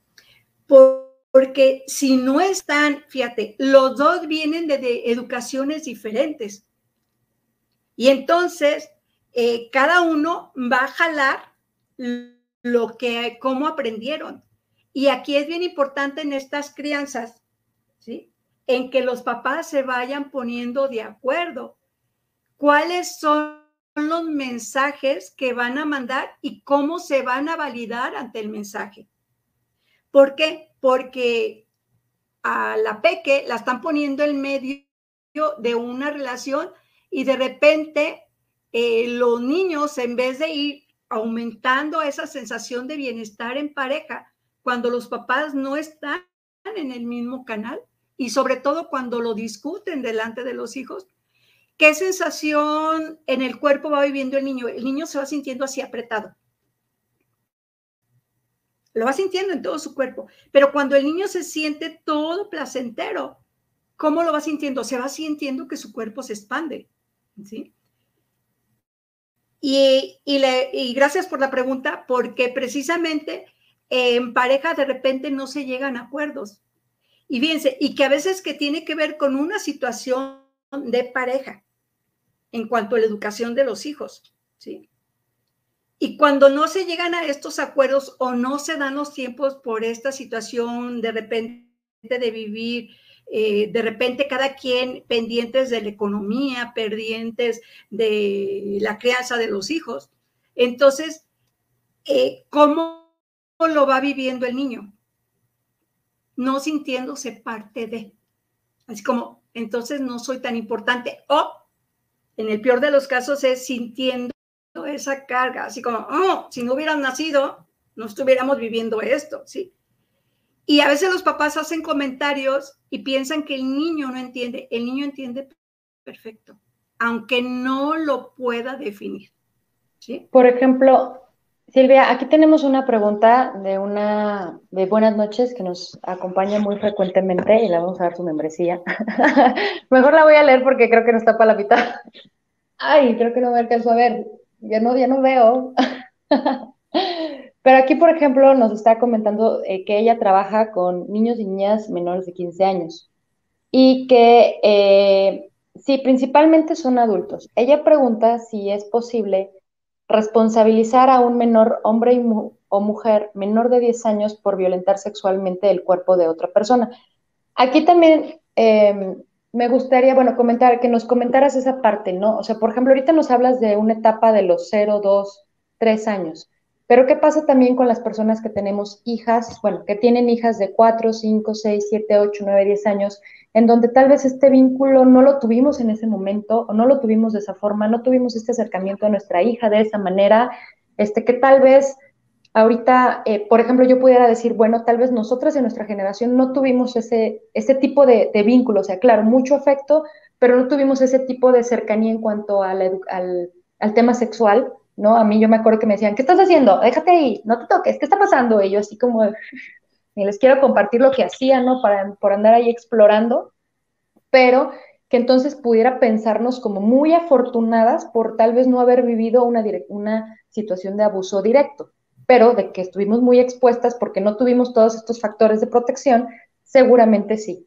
Porque si no están, fíjate, los dos vienen de, educaciones diferentes. Y entonces, eh, cada uno va a jalar lo que, cómo aprendieron. Y aquí es bien importante en estas crianzas, ¿sí? En que los papás se vayan poniendo de acuerdo. ¿Cuáles son los mensajes que van a mandar y cómo se van a validar ante el mensaje? ¿Por qué? Porque a la peque la están poniendo en medio de una relación y de repente eh, los niños, en vez de ir aumentando esa sensación de bienestar en pareja, cuando los papás no están en el mismo canal y sobre todo cuando lo discuten delante de los hijos. ¿Qué sensación en el cuerpo va viviendo el niño? El niño se va sintiendo así apretado. Lo va sintiendo en todo su cuerpo. Pero cuando el niño se siente todo placentero, ¿cómo lo va sintiendo? Se va sintiendo que su cuerpo se expande. ¿sí? Y, y gracias por la pregunta, porque precisamente en pareja de repente no se llegan a acuerdos. Y fíjense, y que a veces que tiene que ver con una situación de pareja en cuanto a la educación de los hijos, ¿sí? Y cuando no se llegan a estos acuerdos o no se dan los tiempos por esta situación de repente de vivir, eh, de repente cada quien pendientes de la economía, pendientes de la crianza de los hijos, entonces, eh, ¿cómo lo va viviendo el niño? No sintiéndose parte de. Así como, entonces no soy tan importante. O, en el peor de los casos, es sintiendo esa carga, así como, oh, si no hubieran nacido, no estuviéramos viviendo esto, ¿sí? Y a veces los papás hacen comentarios y piensan que el niño no entiende. El niño entiende perfecto, aunque no lo pueda definir. ¿sí? Por ejemplo, Silvia, aquí tenemos una pregunta de una de buenas noches que nos acompaña muy frecuentemente y le vamos a dar su membresía. [LAUGHS] Mejor la voy a leer porque creo que no está para la mitad. Ay, creo que no me alcanzo a ver ya no, ya no veo. [LAUGHS] Pero aquí, por ejemplo, nos está comentando eh, que ella trabaja con niños y niñas menores de 15 años y que eh, sí, principalmente son adultos. Ella pregunta si es posible responsabilizar a un menor hombre o mujer menor de 10 años por violentar sexualmente el cuerpo de otra persona. Aquí también em, me gustaría, bueno, comentar, que nos comentaras esa parte, ¿no? O sea, por ejemplo, ahorita nos hablas de una etapa de los 0, 2, 3 años, pero ¿qué pasa también con las personas que tenemos hijas, bueno, que tienen hijas de 4, 5, 6, 7, 8, 9, 10 años, en donde tal vez este vínculo no lo tuvimos en ese momento o no lo tuvimos de esa forma, no tuvimos este acercamiento a nuestra hija de esa manera, este, que tal vez ahorita, eh, por ejemplo, yo pudiera decir, bueno, tal vez nosotras en nuestra generación no tuvimos ese, ese tipo de, vínculo, o sea, claro, mucho afecto, pero no tuvimos ese tipo de cercanía en cuanto al, al, tema sexual, ¿no? A mí yo me acuerdo que me decían, ¿qué estás haciendo? Déjate ahí, no te toques, ¿qué está pasando? Y yo así como, y [LAUGHS] les quiero compartir lo que hacía, ¿no? Para, por andar ahí explorando, pero que entonces pudiera pensarnos como muy afortunadas por tal vez no haber vivido una, una situación de abuso directo pero de que estuvimos muy expuestas porque no tuvimos todos estos factores de protección, seguramente sí.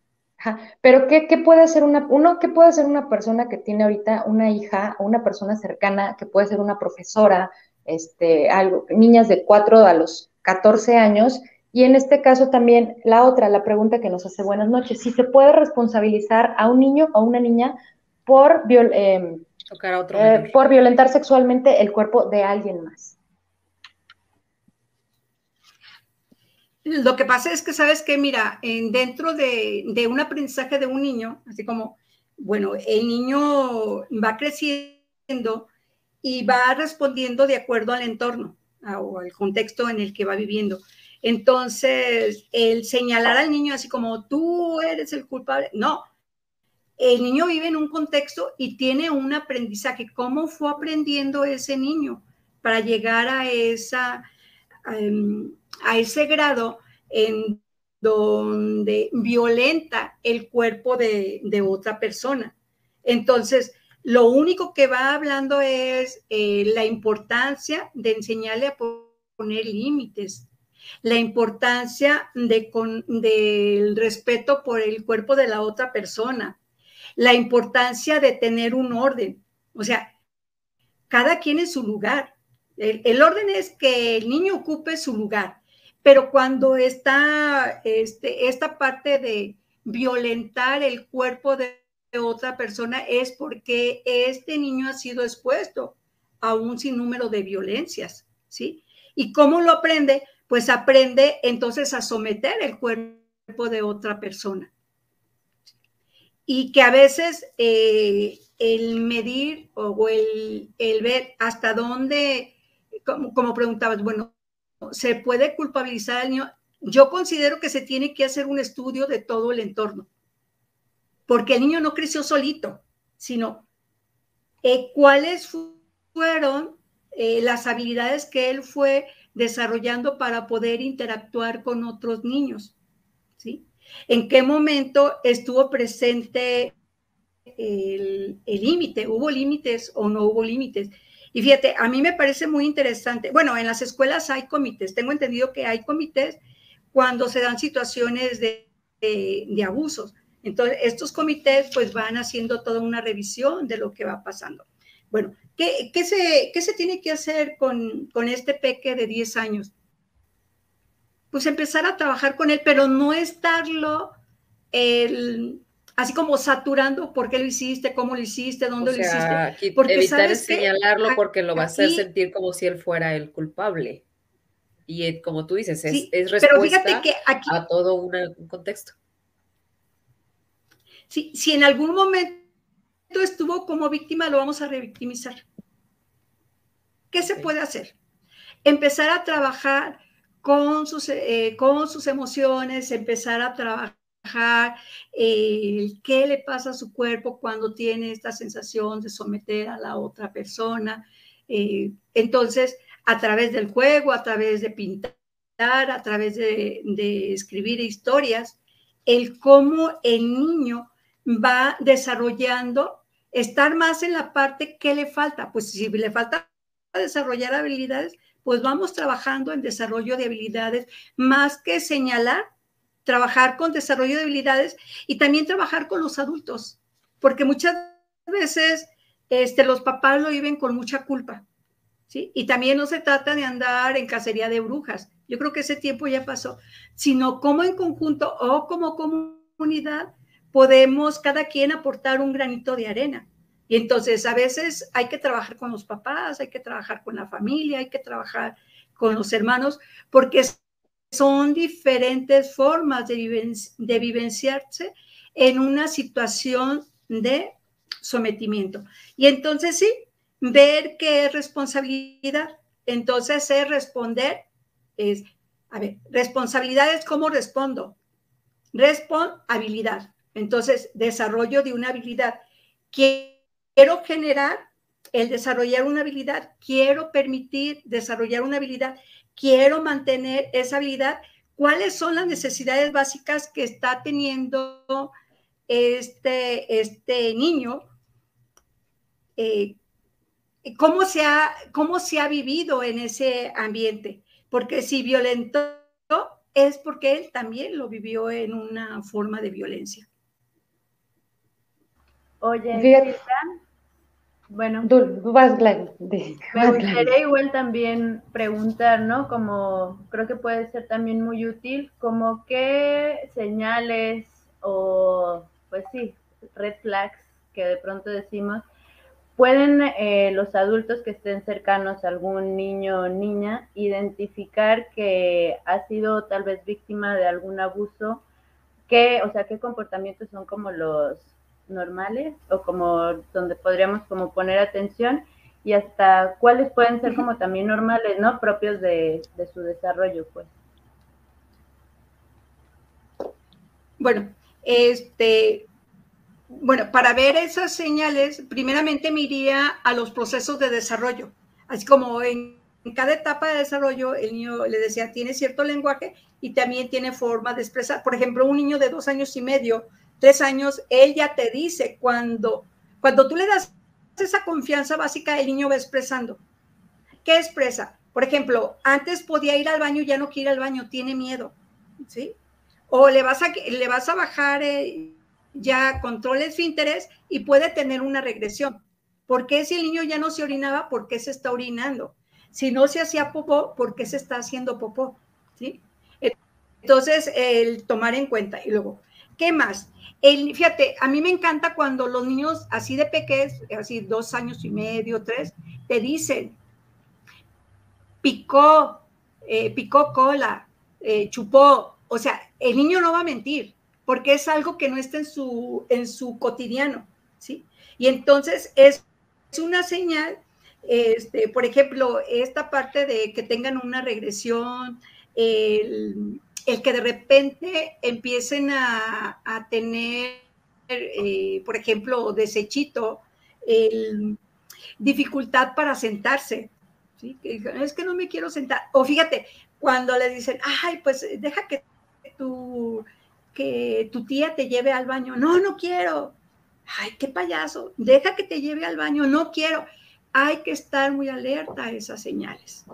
Pero ¿qué, puede hacer una, uno, qué puede hacer una persona que tiene ahorita una hija o una persona cercana, que puede ser una profesora, este, algo, niñas de 4 a los 14 años, y en este caso también la otra, la pregunta que nos hace buenas noches, si se puede responsabilizar a un niño o una niña por, em, eh, por violentar sexualmente el cuerpo de alguien más. Lo que pasa es que, ¿sabes que Mira, en, dentro de, un aprendizaje de un niño, así como, bueno, el niño va creciendo y va respondiendo de acuerdo al entorno o al contexto en el que va viviendo. Entonces, el señalar al niño así como tú eres el culpable, no. El niño vive en un contexto y tiene un aprendizaje. ¿Cómo fue aprendiendo ese niño para llegar a esa, em, a ese grado en donde violenta el cuerpo de, otra persona. Entonces, lo único que va hablando es eh, la importancia de enseñarle a poner límites, la importancia de del respeto por el cuerpo de la otra persona, la importancia de tener un orden. O sea, cada quien en su lugar. el orden es que el niño ocupe su lugar pero cuando está este, esta parte de violentar el cuerpo de otra persona es porque este niño ha sido expuesto a un sinnúmero de violencias, ¿sí? ¿Y cómo lo aprende? Pues aprende entonces a someter el cuerpo de otra persona. Y que a veces eh, el medir o el, ver hasta dónde, como, como preguntabas, bueno, se puede culpabilizar al niño. Yo considero que se tiene que hacer un estudio de todo el entorno, porque el niño no creció solito, sino eh, cuáles fueron eh, las habilidades que él fue desarrollando para poder interactuar con otros niños, ¿sí? ¿En qué momento estuvo presente el límite? ¿Hubo límites o no hubo límites? Y fíjate, a mí me parece muy interesante. Bueno, en las escuelas hay comités. Tengo entendido que hay comités cuando se dan situaciones de, abusos. Entonces, estos comités pues van haciendo toda una revisión de lo que va pasando. Bueno, ¿qué, se, se, tiene que hacer con, con este peque de 10 años? Pues empezar a trabajar con él, pero no estarlo el, así como saturando por qué lo hiciste, cómo lo hiciste, dónde lo hiciste. Porque evitar señalarlo porque lo va a hacer sentir como si él fuera el culpable. Y como tú dices, es, es respuesta que a todo un contexto. Sí, si en algún momento estuvo como víctima, lo vamos a revictimizar. ¿Qué se puede hacer? Empezar a trabajar con sus, eh, con sus emociones, empezar a trabajar qué le pasa a su cuerpo cuando tiene esta sensación de someter a la otra persona. Eh, entonces, a través del juego, a través de pintar, a través de, de escribir historias, el cómo el niño va desarrollando, estar más en la parte que le falta. Pues si le falta desarrollar habilidades, pues vamos trabajando en desarrollo de habilidades, más que señalar, trabajar con desarrollo de habilidades y también trabajar con los adultos, porque muchas veces este, los papás lo viven con mucha culpa. Y también no se trata de andar en cacería de brujas, yo creo que ese tiempo ya pasó, sino como en conjunto o como comunidad podemos cada quien aportar un granito de arena. Y entonces a veces hay que trabajar con los papás, hay que trabajar con la familia, hay que trabajar con los hermanos, porque son diferentes formas de, vivenciarse en una situación de sometimiento. Y entonces sí, ver qué es responsabilidad. Entonces es responder, es, a ver, responsabilidad es cómo respondo. Responsabilidad. Entonces, desarrollo de una habilidad. Quiero generar el desarrollar una habilidad, quiero permitir desarrollar una habilidad quiero mantener esa habilidad, cuáles son las necesidades básicas que está teniendo este, este niño, eh, cómo, se ha, cómo se ha vivido en ese ambiente, porque si violentó es porque él también lo vivió en una forma de violencia. Oye, bueno, me gustaría igual también preguntar, ¿no? Como creo que puede ser también muy útil, como qué señales o, pues sí, red flags que de pronto decimos, pueden eh, los adultos que estén cercanos a algún niño o niña identificar que ha sido tal vez víctima de algún abuso, qué, o sea, qué comportamientos son como los normales o como donde podríamos como poner atención y hasta cuáles pueden ser como también normales, ¿no? Propios de, su desarrollo, pues. Bueno, este, bueno, para ver esas señales, primeramente me iría a los procesos de desarrollo, así como en, en cada etapa de desarrollo el niño le decía tiene cierto lenguaje y también tiene forma de expresar. Por ejemplo, un niño de dos años y medio tres años, ella te dice cuando, cuando tú le das esa confianza básica, el niño va expresando. ¿Qué expresa? Por ejemplo, antes podía ir al baño, ya no quiere ir al baño, tiene miedo, ¿sí? O le vas a, le vas a bajar eh, ya controles de interés y puede tener una regresión. ¿Por qué si el niño ya no se orinaba? ¿Por qué se está orinando? Si no se hacía popó, ¿por qué se está haciendo popó? ¿Sí? Entonces, el tomar en cuenta. Y luego, ¿qué más? El, fíjate, a mí me encanta cuando los niños así de pequeños, así dos años y medio, tres, te dicen, picó, eh, picó cola, eh, chupó. O sea, el niño no va a mentir, porque es algo que no está en su, en su cotidiano, ¿sí? Y entonces es, es una señal, este, por ejemplo, esta parte de que tengan una regresión, el, el que de repente empiecen a, tener, eh, por ejemplo, desechito, dificultad para sentarse. Es que no me quiero sentar. O fíjate, cuando le dicen, ay, pues deja que tu, que tu tía te lleve al baño. No, no quiero. Ay, qué payaso. Deja que te lleve al baño. No quiero. Hay que estar muy alerta a esas señales.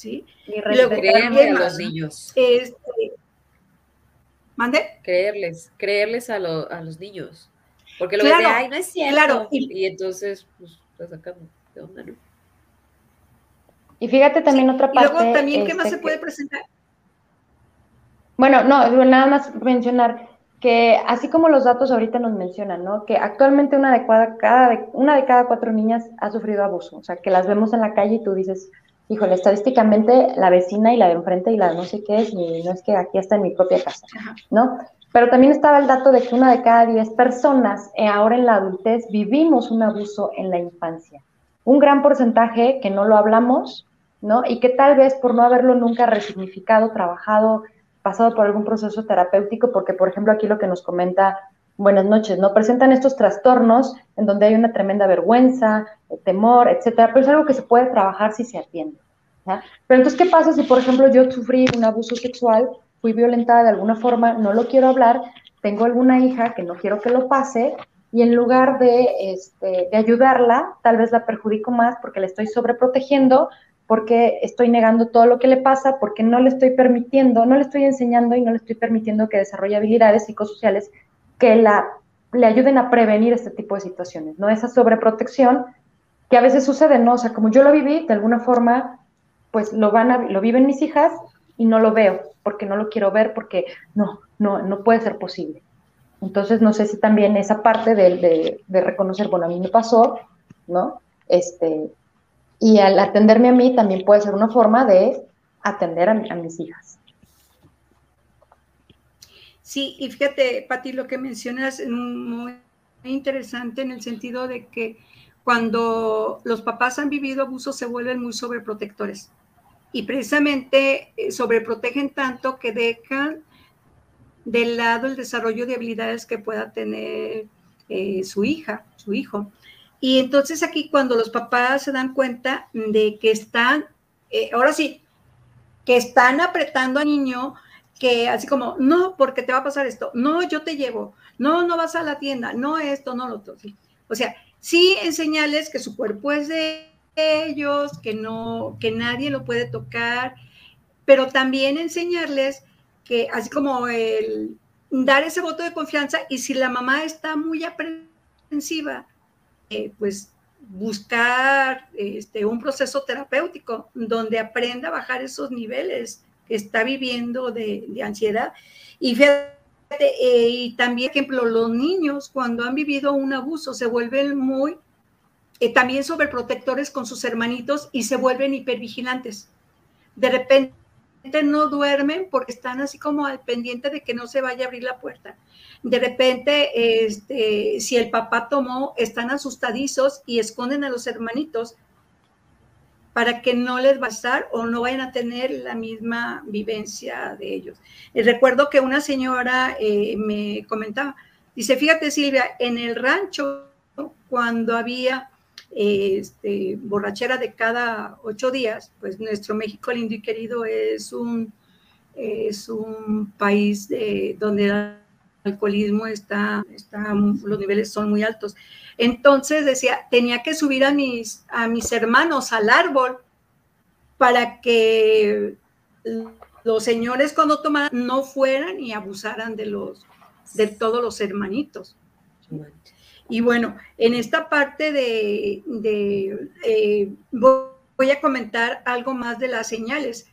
¿Sí? Y creerle a los niños. Este, ¿Mande? Creerles, creerles a, los niños. Porque lo claro, de, ay, no es cierto. Claro. Y, entonces, pues, puede sacar de onda, ¿no? Y fíjate también otra parte. Y luego también, ¿qué más este, se puede presentar? Bueno, no, nada más mencionar que así como los datos ahorita nos mencionan, ¿no? Que actualmente una de cada, una de cada cuatro niñas ha sufrido abuso, o sea, que las vemos en la calle y tú dices, híjole, estadísticamente la vecina y la de enfrente y la de no sé qué es, y no es que aquí está en mi propia casa, ¿no? Pero también estaba el dato de que una de cada diez personas eh, ahora en la adultez vivimos un abuso en la infancia. Un gran porcentaje que no lo hablamos, ¿no? Y que tal vez por no haberlo nunca resignificado, trabajado, pasado por algún proceso terapéutico, porque por ejemplo aquí lo que nos comenta, buenas noches, ¿no? Presentan estos trastornos en donde hay una tremenda vergüenza, eh, temor, etcétera, pero es algo que se puede trabajar si se atiende. ¿ya? Pero entonces, ¿qué pasa si, por ejemplo, yo sufrí un abuso sexual, fui violentada de alguna forma, no lo quiero hablar, tengo alguna hija que no quiero que lo pase, y en lugar de, este, de ayudarla, tal vez la perjudico más porque la estoy sobreprotegiendo, porque estoy negando todo lo que le pasa, porque no le estoy permitiendo, no le estoy enseñando y no le estoy permitiendo que desarrolle habilidades psicosociales que la, le ayuden a prevenir este tipo de situaciones, ¿no? Esa sobreprotección que a veces sucede, ¿no? O sea, como yo lo viví, de alguna forma, pues lo van a, lo viven mis hijas y no lo veo, porque no lo quiero ver, porque no, no, no puede ser posible. Entonces, no sé si también esa parte de, de, reconocer, bueno, a mí me pasó, ¿no? Este, y al atenderme a mí también puede ser una forma de atender a mis hijas. Sí, y fíjate, Pati, lo que mencionas es muy interesante en el sentido de que cuando los papás han vivido abuso se vuelven muy sobreprotectores y precisamente eh, sobreprotegen tanto que dejan de lado el desarrollo de habilidades que pueda tener eh, su hija, su hijo. Y entonces aquí cuando los papás se dan cuenta de que están, eh, ahora sí, que están apretando al niño, que así como, no, porque te va a pasar esto, no, yo te llevo, no, no vas a la tienda, no esto, no lo otro. O sea, sí enseñarles que su cuerpo es de ellos, que no, que nadie lo puede tocar, pero también enseñarles que así como el dar ese voto de confianza y si la mamá está muy aprensiva, eh, pues buscar este, un proceso terapéutico donde aprenda a bajar esos niveles está viviendo de, de ansiedad. Y fíjate, eh, y también, ejemplo, los niños cuando han vivido un abuso se vuelven muy, eh, también sobreprotectores con sus hermanitos y se vuelven hipervigilantes. De repente no duermen porque están así como al pendiente de que no se vaya a abrir la puerta. De repente, este, si el papá tomó, están asustadizos y esconden a los hermanitos para que no les va a estar o no vayan a tener la misma vivencia de ellos. Y recuerdo que una señora eh, me comentaba, dice, fíjate Silvia, en el rancho, cuando había este, borrachera de cada ocho días, pues nuestro México lindo y querido es un, es un país de, donde alcoholismo está, está, los niveles son muy altos. Entonces decía, tenía que subir a mis, a mis hermanos al árbol para que los señores cuando tomaran no fueran y abusaran de los de todos los hermanitos. Y bueno, en esta parte de, eh, voy a comentar algo más de las señales.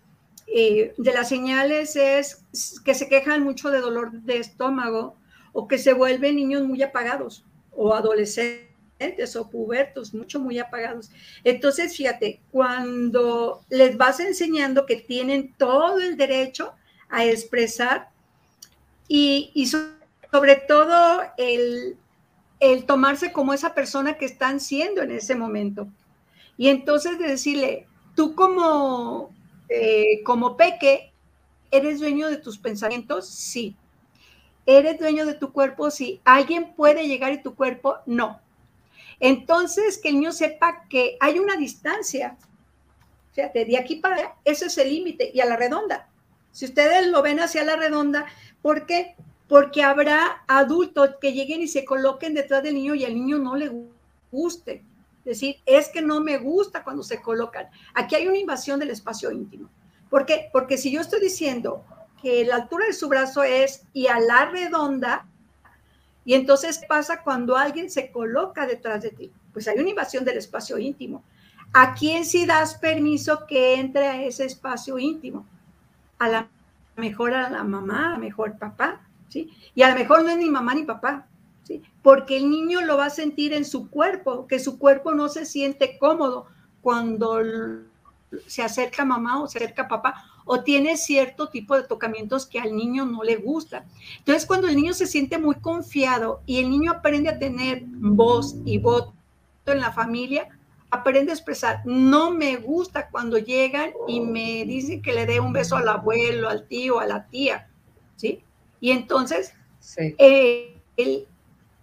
Eh, de las señales es que se quejan mucho de dolor de estómago o que se vuelven niños muy apagados o adolescentes o pubertos, mucho muy apagados. Entonces, fíjate, cuando les vas enseñando que tienen todo el derecho a expresar y, y sobre todo el, el tomarse como esa persona que están siendo en ese momento. Y entonces de decirle, tú como, eh, como peque, ¿eres dueño de tus pensamientos? Sí. ¿Eres dueño de tu cuerpo? Sí. ¿Alguien puede llegar a tu cuerpo? No. Entonces, que el niño sepa que hay una distancia. Fíjate, de aquí para allá, ese es el límite. Y a la redonda. Si ustedes lo ven hacia la redonda, ¿por qué? porque habrá adultos que lleguen y se coloquen detrás del niño y al niño no le guste. Decir, es que no me gusta cuando se colocan. Aquí hay una invasión del espacio íntimo. ¿Por qué? Porque si yo estoy diciendo que la altura de su brazo es y a la redonda, Y entonces, ¿qué pasa cuando alguien se coloca detrás de ti? Pues hay una invasión del espacio íntimo. ¿A quién si das permiso que entre a ese espacio íntimo? A la mejor a la mamá, a mejor papá, ¿sí? Y a lo mejor no es ni mamá ni papá, ¿sí? Porque el niño lo va a sentir en su cuerpo, que su cuerpo no se siente cómodo cuando se acerca mamá o se acerca papá o tiene cierto tipo de tocamientos que al niño no le gusta. Entonces, cuando el niño se siente muy confiado y el niño aprende a tener voz y voto en la familia, aprende a expresar. No me gusta cuando llegan y me dicen que le dé un beso al abuelo, al tío, a la tía, ¿sí? Y entonces, eh, el,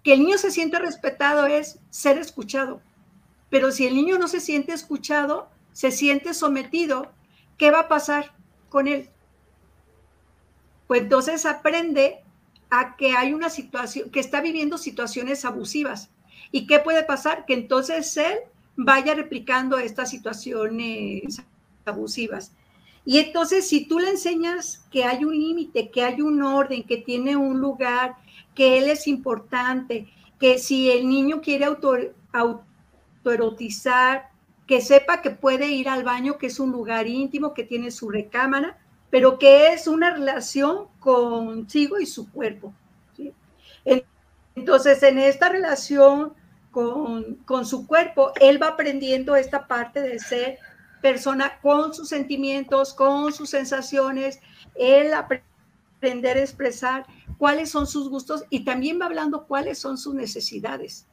que el niño se siente respetado es ser escuchado. Pero si el niño no se siente escuchado, se siente sometido, ¿qué va a pasar con él? Pues entonces aprende a que hay una situación, que está viviendo situaciones abusivas. ¿Y qué puede pasar? Que entonces él vaya replicando estas situaciones abusivas. Y entonces, si tú le enseñas que hay un límite, que hay un orden, que tiene un lugar, que él es importante, que si el niño quiere auto, autoerotizar, que sepa que puede ir al baño, que es un lugar íntimo, que tiene su recámara, pero que es una relación consigo y su cuerpo. Entonces, en esta relación con, con, su cuerpo, él va aprendiendo esta parte de ser persona con sus sentimientos, con sus sensaciones, él aprender a expresar cuáles son sus gustos y también va hablando cuáles son sus necesidades.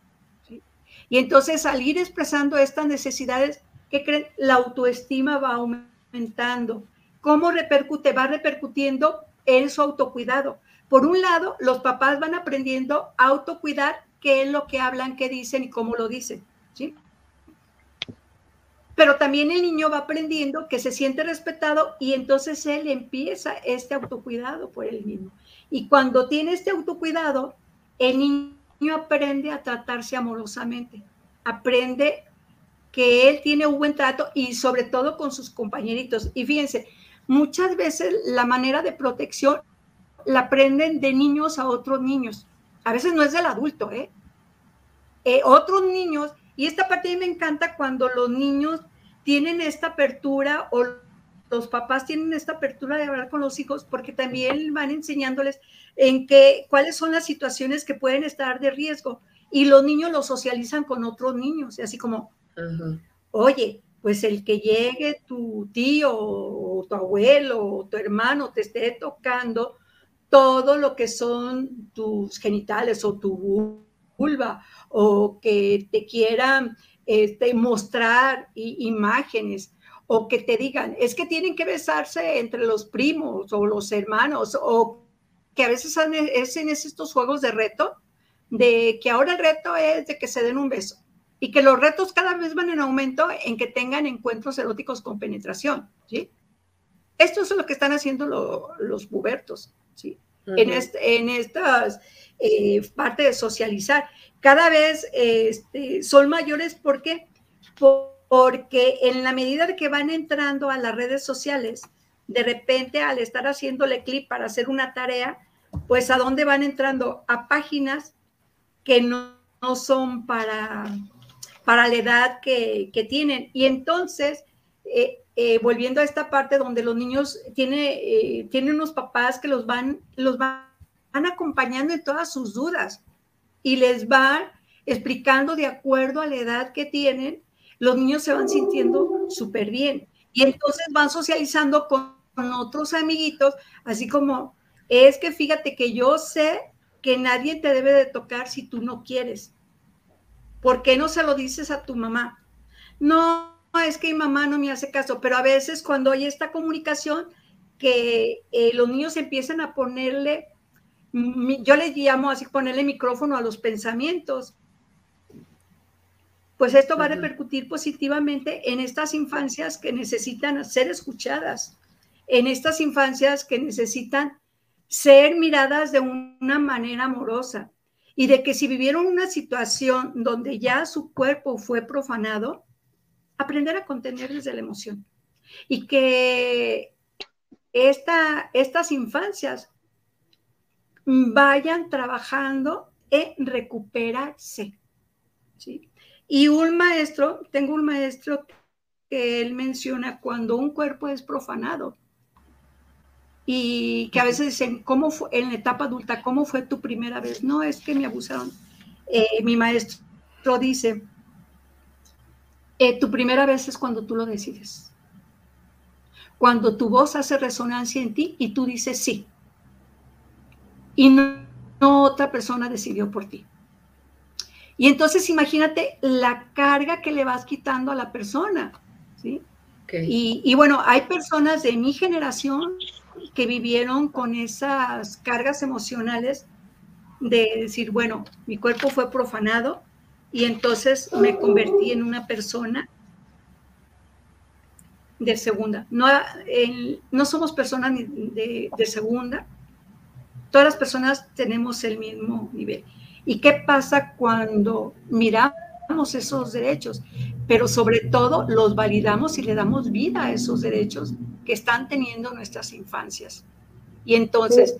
Y entonces al ir expresando estas necesidades, ¿qué creen? La autoestima va aumentando. ¿Cómo repercute? Va repercutiendo en su autocuidado. Por un lado, los papás van aprendiendo a autocuidar qué es lo que hablan, qué dicen y cómo lo dicen. ¿sí? Pero también el niño va aprendiendo que se siente respetado y entonces él empieza este autocuidado por él mismo. Y cuando tiene este autocuidado, el niño aprende a tratarse amorosamente, aprende que él tiene un buen trato y sobre todo con sus compañeritos. Y fíjense, muchas veces la manera de protección la aprenden de niños a otros niños. A veces no es del adulto, ¿eh? eh otros niños, y esta parte a mí me encanta cuando los niños tienen esta apertura o los papás tienen esta apertura de hablar con los hijos porque también van enseñándoles en qué, cuáles son las situaciones que pueden estar de riesgo. Y los niños lo socializan con otros niños, y así como, oye, pues el que llegue tu tío o tu abuelo o tu hermano te esté tocando todo lo que son tus genitales o tu vulva o que te quieran este, mostrar imágenes o que te digan, es que tienen que besarse entre los primos o los hermanos, o que a veces hacen estos juegos de reto, de que ahora el reto es de que se den un beso y que los retos cada vez van en aumento en que tengan encuentros eróticos con penetración, ¿sí? Esto es lo que están haciendo los pubertos, ¿sí? en, este, en estas eh, partes de socializar. Cada vez este, son mayores, ¿por qué? Por, porque en la medida que van entrando a las redes sociales, de repente al estar haciéndole clic para hacer una tarea, pues a dónde van entrando a páginas que no, son para, para la edad que, tienen. Y entonces, eh, eh, volviendo a esta parte donde los niños tiene, eh, tienen unos papás que los van, los van acompañando en todas sus dudas y les van explicando de acuerdo a la edad que tienen los niños se van sintiendo súper bien. Y entonces van socializando con, otros amiguitos, así como, es que fíjate que yo sé que nadie te debe de tocar si tú no quieres. ¿Por qué no se lo dices a tu mamá? No, es que mi mamá no me hace caso, pero a veces cuando hay esta comunicación, que eh, los niños empiezan a ponerle, yo les llamo así, ponerle micrófono a los pensamientos pues esto va a repercutir positivamente en estas infancias que necesitan ser escuchadas, en estas infancias que necesitan ser miradas de una manera amorosa y de que si vivieron una situación donde ya su cuerpo fue profanado, aprender a contener desde la emoción y que esta, estas infancias vayan trabajando en recuperarse. ¿sí? Y un maestro, tengo un maestro que él menciona cuando un cuerpo es profanado y que a veces dicen, ¿cómo fue en la etapa adulta? ¿Cómo fue tu primera vez? No, es que me abusaron. Eh, mi maestro dice, eh, tu primera vez es cuando tú lo decides. Cuando tu voz hace resonancia en ti y tú dices sí. Y no, otra persona decidió por ti. Y entonces imagínate la carga que le vas quitando a la persona. ¿sí? Y, y, bueno, hay personas de mi generación que vivieron con esas cargas emocionales de decir, bueno, mi cuerpo fue profanado, y entonces me convertí en una persona de segunda. No, no somos personas de, de segunda, todas las personas tenemos el mismo nivel. ¿Y qué pasa cuando miramos esos derechos? Pero sobre todo los validamos y le damos vida a esos derechos que están teniendo nuestras infancias. Y entonces,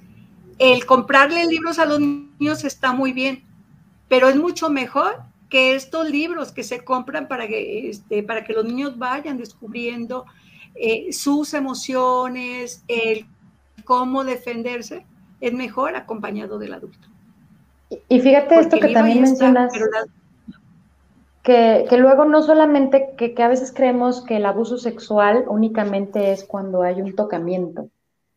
el comprarle libros a los niños está muy bien, pero es mucho mejor que estos libros que se compran para que, este, para que los niños vayan descubriendo eh, sus emociones, el cómo defenderse, es mejor acompañado del adulto. Y fíjate esto que también mencionas, que, que, luego no solamente que, que, a veces creemos que el abuso sexual únicamente es cuando hay un tocamiento,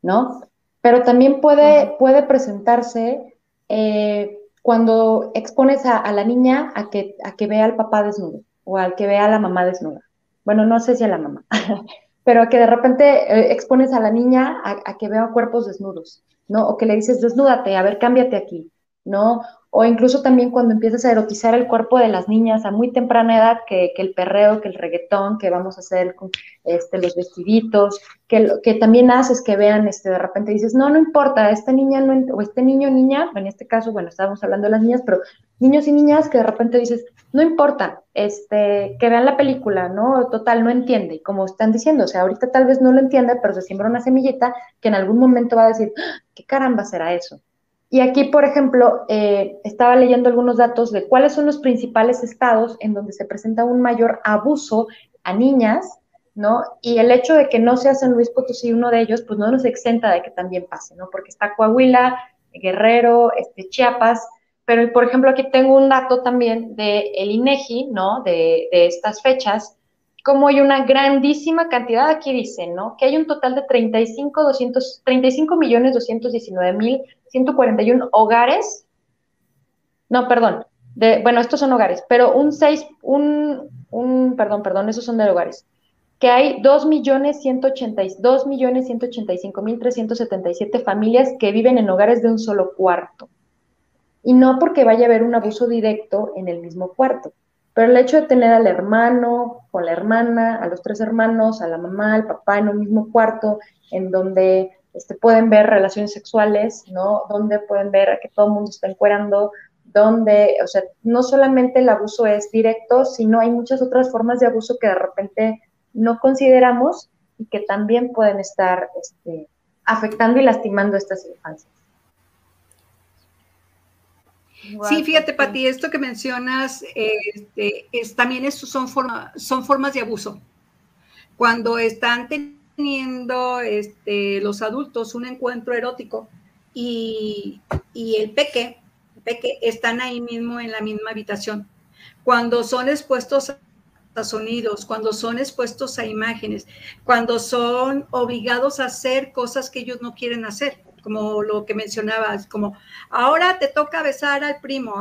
¿no? Pero también puede, puede presentarse eh, cuando expones a, la niña a que, a que vea al papá desnudo o al que vea a la mamá desnuda. Bueno, no sé si a la mamá, [LAUGHS] pero que de repente eh, expones a la niña a, a, que vea cuerpos desnudos, ¿no? O que le dices, desnúdate, a ver, cámbiate aquí, ¿no? o incluso también cuando empiezas a erotizar el cuerpo de las niñas a muy temprana edad, que, el perreo, que el reggaetón, que vamos a hacer con este, los vestiditos, que, que también haces que vean, este, de repente dices, no, no importa, esta niña no, o este niño niña, en este caso, bueno, estábamos hablando de las niñas, pero niños y niñas que de repente dices, no importa, este, que vean la película, ¿no? Total, no entiende, como están diciendo, o sea, ahorita tal vez no lo entiende, pero se siembra una semillita que en algún momento va a decir, ¡Ah! ¿qué caramba será eso? Y aquí, por ejemplo, eh, estaba leyendo algunos datos de cuáles son los principales estados en donde se presenta un mayor abuso a niñas, ¿no? Y el hecho de que no sea San Luis Potosí uno de ellos, pues no nos exenta de que también pase, ¿no? Porque está Coahuila, Guerrero, este, Chiapas, pero por ejemplo aquí tengo un dato también de el INEGI, ¿no? De, estas fechas, como hay una grandísima cantidad, aquí dicen, ¿no? Que hay un total de 35, 200, 35 millones 219 mil 141 hogares, no, perdón, bueno, estos son hogares, pero un 6, un, un, perdón, perdón, esos son de hogares, que hay 2 millones 182 millones 185 mil 377 familias que viven en hogares de un solo cuarto. Y no porque vaya a haber un abuso directo en el mismo cuarto, pero el hecho de tener al hermano, con la hermana, a los tres hermanos, a la mamá, al papá en un mismo cuarto, en donde este, pueden ver relaciones sexuales, ¿no? Donde pueden ver que todo el mundo está encuerando, donde, o sea, no solamente el abuso es directo, sino hay muchas otras formas de abuso que de repente no consideramos y que también pueden estar este, afectando y lastimando estas infancias. Sí, fíjate, Pati, esto que mencionas este, es, también son, son formas de abuso. Cuando están teniendo teniendo este, los adultos un encuentro erótico y, el peque, están ahí mismo en la misma habitación. Cuando son expuestos a sonidos, cuando son expuestos a imágenes, cuando son obligados a hacer cosas que ellos no quieren hacer, como lo que mencionabas, como ahora te toca besar al primo,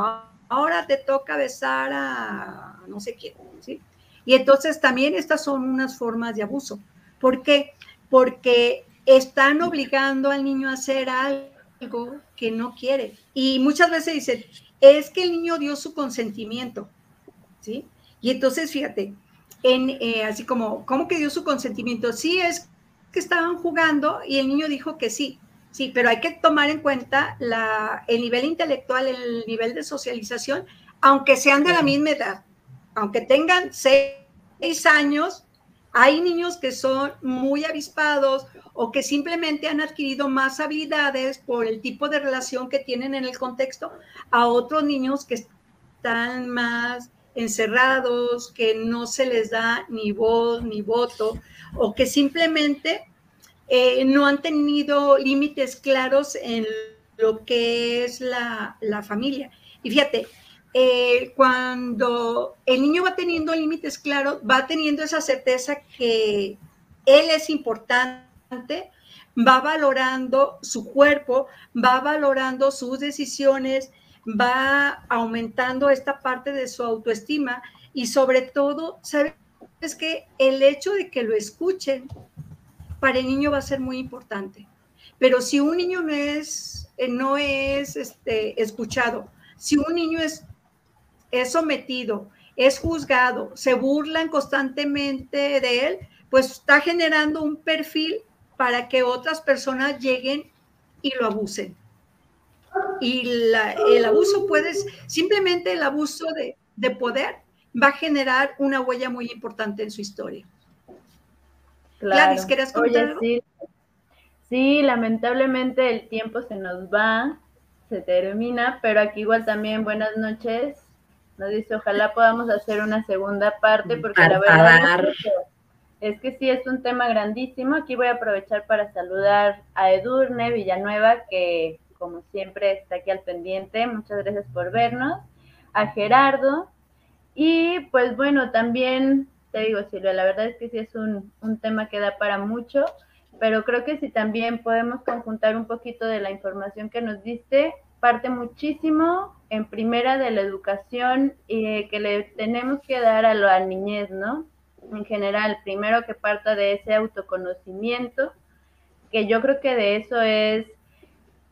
ahora te toca besar a no sé quién, ¿sí? Y entonces también estas son unas formas de abuso. ¿Por qué? Porque están obligando al niño a hacer algo que no quiere. Y muchas veces dicen, es que el niño dio su consentimiento, ¿sí? Y entonces, fíjate, en, eh, así como, ¿cómo que dio su consentimiento? Sí, es que estaban jugando y el niño dijo que sí, sí, pero hay que tomar en cuenta la, el nivel intelectual, el nivel de socialización, aunque sean de la misma edad, aunque tengan seis años, Hay niños que son muy avispados o que simplemente han adquirido más habilidades por el tipo de relación que tienen en el contexto a otros niños que están más encerrados, que no se les da ni voz ni voto o que simplemente eh, no han tenido límites claros en lo que es la, familia. Y fíjate, eh, cuando el niño va teniendo límites claros, va teniendo esa certeza que él es importante, va valorando su cuerpo, va valorando sus decisiones, va aumentando esta parte de su autoestima y sobre todo, ¿sabes que El hecho de que lo escuchen para el niño va a ser muy importante. Pero si un niño no es, eh, no es este, escuchado, si un niño es, es sometido, es juzgado, se burlan constantemente de él, pues está generando un perfil para que otras personas lleguen y lo abusen. Y el abuso puede, simplemente el abuso de, de poder va a generar una huella muy importante en su historia. Claro. contar sí. sí, lamentablemente el tiempo se nos va, se termina, pero aquí igual también buenas noches. Nos dice, ojalá podamos hacer una segunda parte, porque la verdad es que sí es un tema grandísimo. Aquí voy a aprovechar para saludar a Edurne Villanueva, que como siempre está aquí al pendiente. Muchas gracias por vernos. A Gerardo, y pues bueno, también te digo, Silvia, la verdad es que sí es un, tema que da para mucho, pero creo que si también podemos conjuntar un poquito de la información que nos diste, parte muchísimo en primera de la educación y que le tenemos que dar a la niñez, ¿no? En general, primero que parta de ese autoconocimiento, que yo creo que de eso es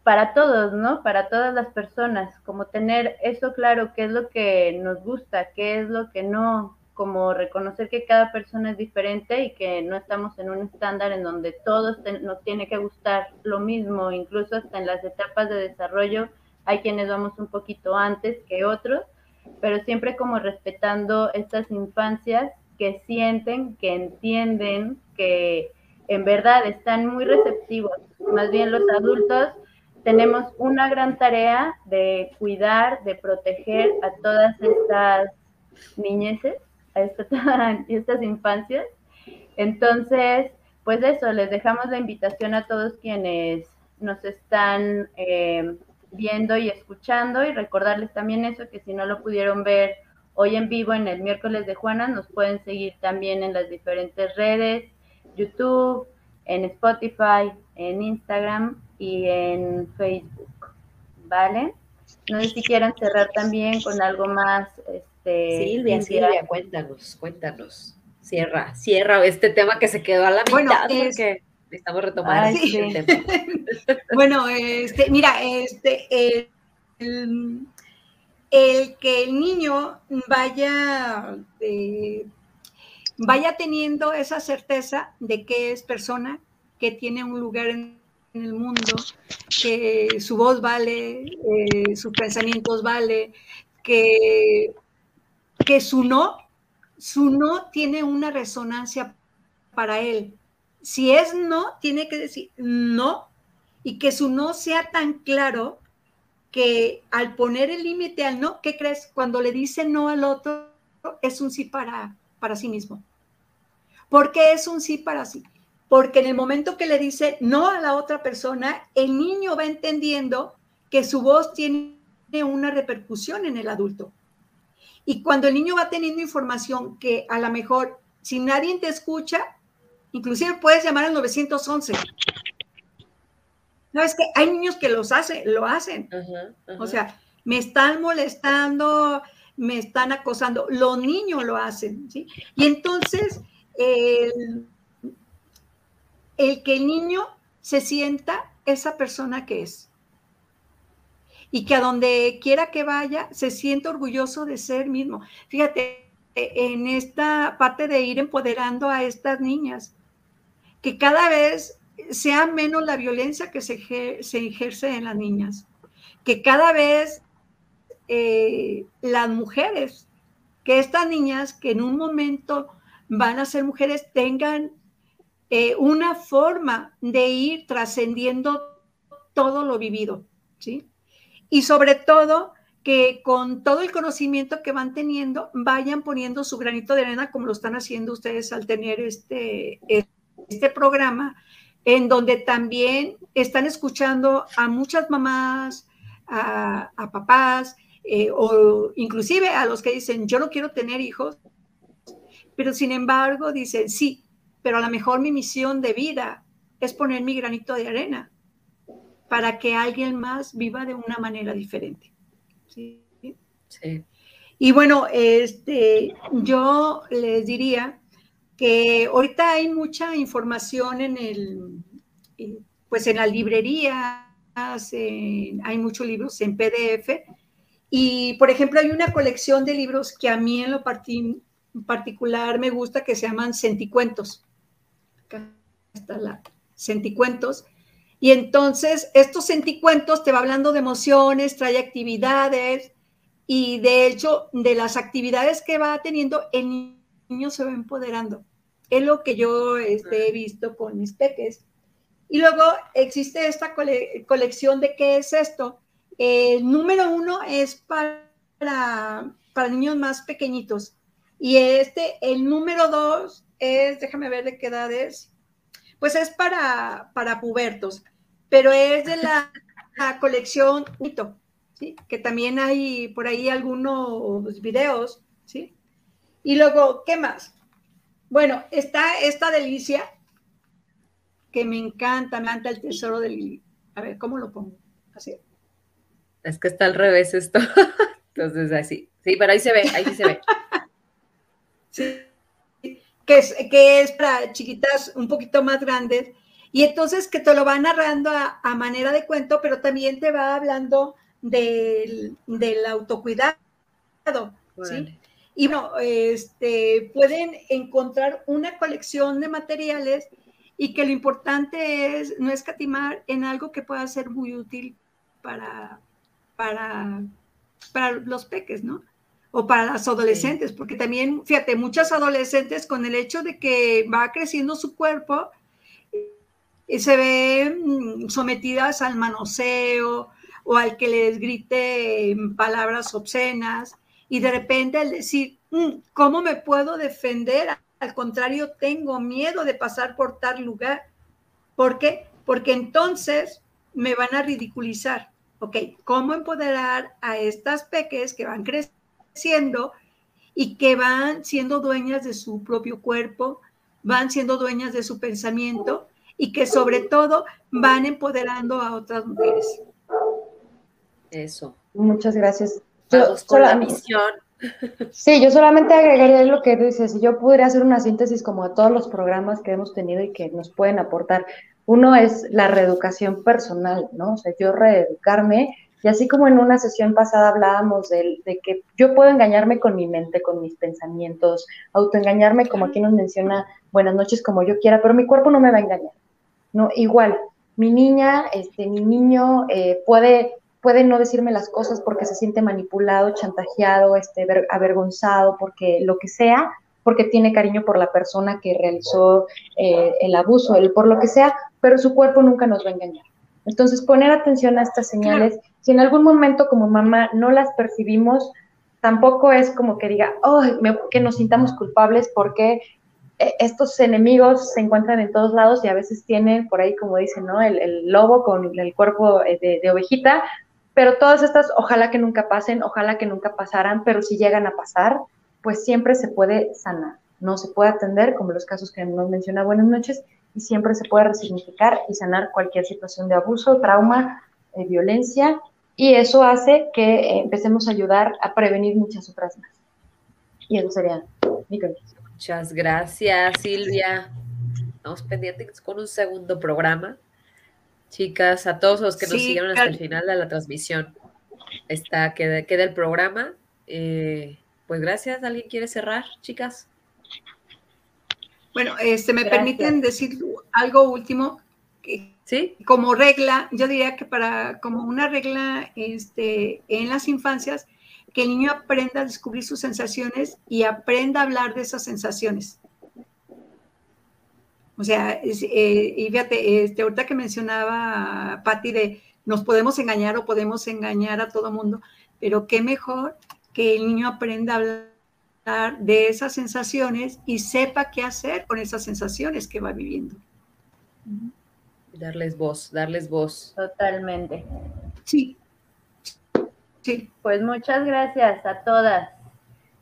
para todos, ¿no? Para todas las personas, como tener eso claro, qué es lo que nos gusta, qué es lo que no, como reconocer que cada persona es diferente y que no estamos en un estándar en donde todos nos tiene que gustar lo mismo, incluso hasta en las etapas de desarrollo hay quienes vamos un poquito antes que otros, pero siempre como respetando estas infancias que sienten, que entienden, que en verdad están muy receptivos. Más bien los adultos tenemos una gran tarea de cuidar, de proteger a todas estas niñeces, a [LAUGHS] estas infancias. Entonces, pues eso, les dejamos la invitación a todos quienes nos están eh, viendo y escuchando y recordarles también eso, que si no lo pudieron ver hoy en vivo en el miércoles de Juana, nos pueden seguir también en las diferentes redes, YouTube, en Spotify, en Instagram y en Facebook, ¿vale? No sé si quieran cerrar también con algo más. Este, Silvia, Silvia, cuéntanos, cuéntanos. Cierra, cierra este tema que se quedó a la mitad bueno, porque estamos retomando el tema. [LAUGHS] bueno, este, mira, este, el, que el niño vaya, eh, vaya teniendo esa certeza de que es persona, que tiene un lugar en en el mundo, que su voz vale, eh, sus pensamientos vale, que, que su no, su no tiene una resonancia para él. Si es no, tiene que decir no y que su no sea tan claro que al poner el límite al no, ¿qué crees? Cuando le dice no al otro, es un sí para, para sí mismo. ¿Por qué es un sí para sí? porque en el momento que le dice no a la otra persona, el niño va entendiendo que su voz tiene una repercusión en el adulto. Y cuando el niño va teniendo información que a lo mejor si nadie te escucha, inclusive puedes llamar al 911. No, es que hay niños que los hacen, lo hacen. O sea, me están molestando, me están acosando. Los niños lo hacen, ¿sí? Y entonces, el el que el niño se sienta esa persona que es. Y que a donde quiera que vaya, se sienta orgulloso de ser mismo. Fíjate, en esta parte de ir empoderando a estas niñas, que cada vez sea menos la violencia que se, ejerce en las niñas, que cada vez eh, las mujeres, que estas niñas que en un momento van a ser mujeres tengan eh, una forma de ir trascendiendo todo lo vivido, ¿sí? Y sobre todo que con todo el conocimiento que van teniendo, vayan poniendo su granito de arena como lo están haciendo ustedes al tener este programa, en donde también están escuchando a muchas mamás, a, papás, eh, o inclusive a los que dicen, yo no quiero tener hijos, pero sin embargo dicen, sí, pero a lo mejor mi misión de vida es poner mi granito de arena para que alguien más viva de una manera diferente. ¿sí? Y bueno, este, yo les diría que ahorita hay mucha información en el, pues en las librerías, hay muchos libros en PDF. Y, por ejemplo, hay una colección de libros que a mí en lo particular me gusta que se llaman Centicuentos. Acá está la Centicuentos. Y entonces, estos centicuentos te va hablando de emociones, trae actividades, y de hecho, de las actividades que va teniendo, el niño se va empoderando. Es lo que yo este, he visto con mis peques. Y luego existe esta colección de qué es esto. El número uno es para, para niños más pequeñitos. Y este, el número dos es, déjame ver de qué edad es, pues es para, para pubertos pero es de la, colección Mito, ¿sí? que también hay por ahí algunos videos, ¿sí? Y luego, ¿qué más? Bueno, está esta delicia que me encanta, me encanta el tesoro del... A ver, ¿cómo lo pongo? Así. Es que está al revés esto. [LAUGHS] Entonces, así. Sí, pero ahí se ve, ahí sí se ve. [LAUGHS] sí. Que es, que es para chiquitas un poquito más grandes y entonces que te lo va narrando a, manera de cuento, pero también te va hablando del, autocuidado. ¿sí? Y bueno, este, pueden encontrar una colección de materiales y que lo importante es no escatimar en algo que pueda ser muy útil para, para, para los peques, ¿no? O para las adolescentes, porque también, fíjate, muchas adolescentes con el hecho de que va creciendo su cuerpo, se ven sometidas al manoseo o al que les grite palabras obscenas y de repente al decir, mm, ¿cómo me puedo defender? Al contrario, tengo miedo de pasar por tal lugar. ¿Por qué? Porque entonces me van a ridiculizar. Ok, ¿cómo empoderar a estas peques que van creciendo y que van siendo dueñas de su propio cuerpo, van siendo dueñas de su pensamiento y que sobre todo van empoderando a otras mujeres. Eso. Muchas gracias. Con la misión. Sí, yo solamente agregaría lo que dices, si yo pudiera hacer una síntesis como de todos los programas que hemos tenido y que nos pueden aportar. Uno es la reeducación personal, ¿no? O sea, yo reeducarme, y así como en una sesión pasada hablábamos de, de que yo puedo engañarme con mi mente, con mis pensamientos, autoengañarme como aquí nos menciona buenas noches como yo quiera, pero mi cuerpo no me va a engañar. ¿no? Igual, mi niña, este, mi niño eh, puede, puede no decirme las cosas porque se siente manipulado, chantajeado, este, avergonzado, porque lo que sea, porque tiene cariño por la persona que realizó eh, el abuso, el, por lo que sea, pero su cuerpo nunca nos va a engañar. Entonces, poner atención a estas señales, si en algún momento como mamá no las percibimos, tampoco es como que diga, oh, que nos sintamos culpables porque e, estos enemigos se encuentran en todos lados y a veces tienen por ahí, como dicen, ¿no? El, lobo con el cuerpo eh, de, ovejita, pero todas estas, ojalá que nunca pasen, ojalá que nunca pasaran, pero si llegan a pasar, pues siempre se puede sanar, no se puede atender, como los casos que nos menciona Buenas noches, y siempre se puede resignificar y sanar cualquier situación de abuso, trauma, eh, violencia, y eso hace que eh, empecemos a ayudar a prevenir muchas otras más. Y eso sería mi conclusión. Muchas gracias, Silvia. Estamos pendientes con un segundo programa. Chicas, a todos los que nos siguieron hasta el final de la transmisión, está, queda, queda el programa. Eh, pues gracias. ¿Alguien quiere cerrar, chicas? Bueno, este, me permiten decir algo último. ¿Sí? Como regla, yo diría que para, como una regla este, en las infancias, que el niño aprenda a descubrir sus sensaciones y aprenda a hablar de esas sensaciones. O sea, eh, y fíjate, este, ahorita que mencionaba Patti de nos podemos engañar o podemos engañar a todo mundo, pero qué mejor que el niño aprenda a hablar de esas sensaciones y sepa qué hacer con esas sensaciones que va viviendo. Darles voz, darles voz. Totalmente. Sí. Sí. Pues muchas gracias a todas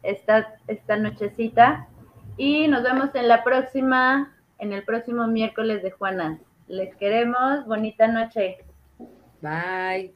esta, esta nochecita y nos vemos en la próxima, en el próximo miércoles de Juana. Les queremos, bonita noche. Bye.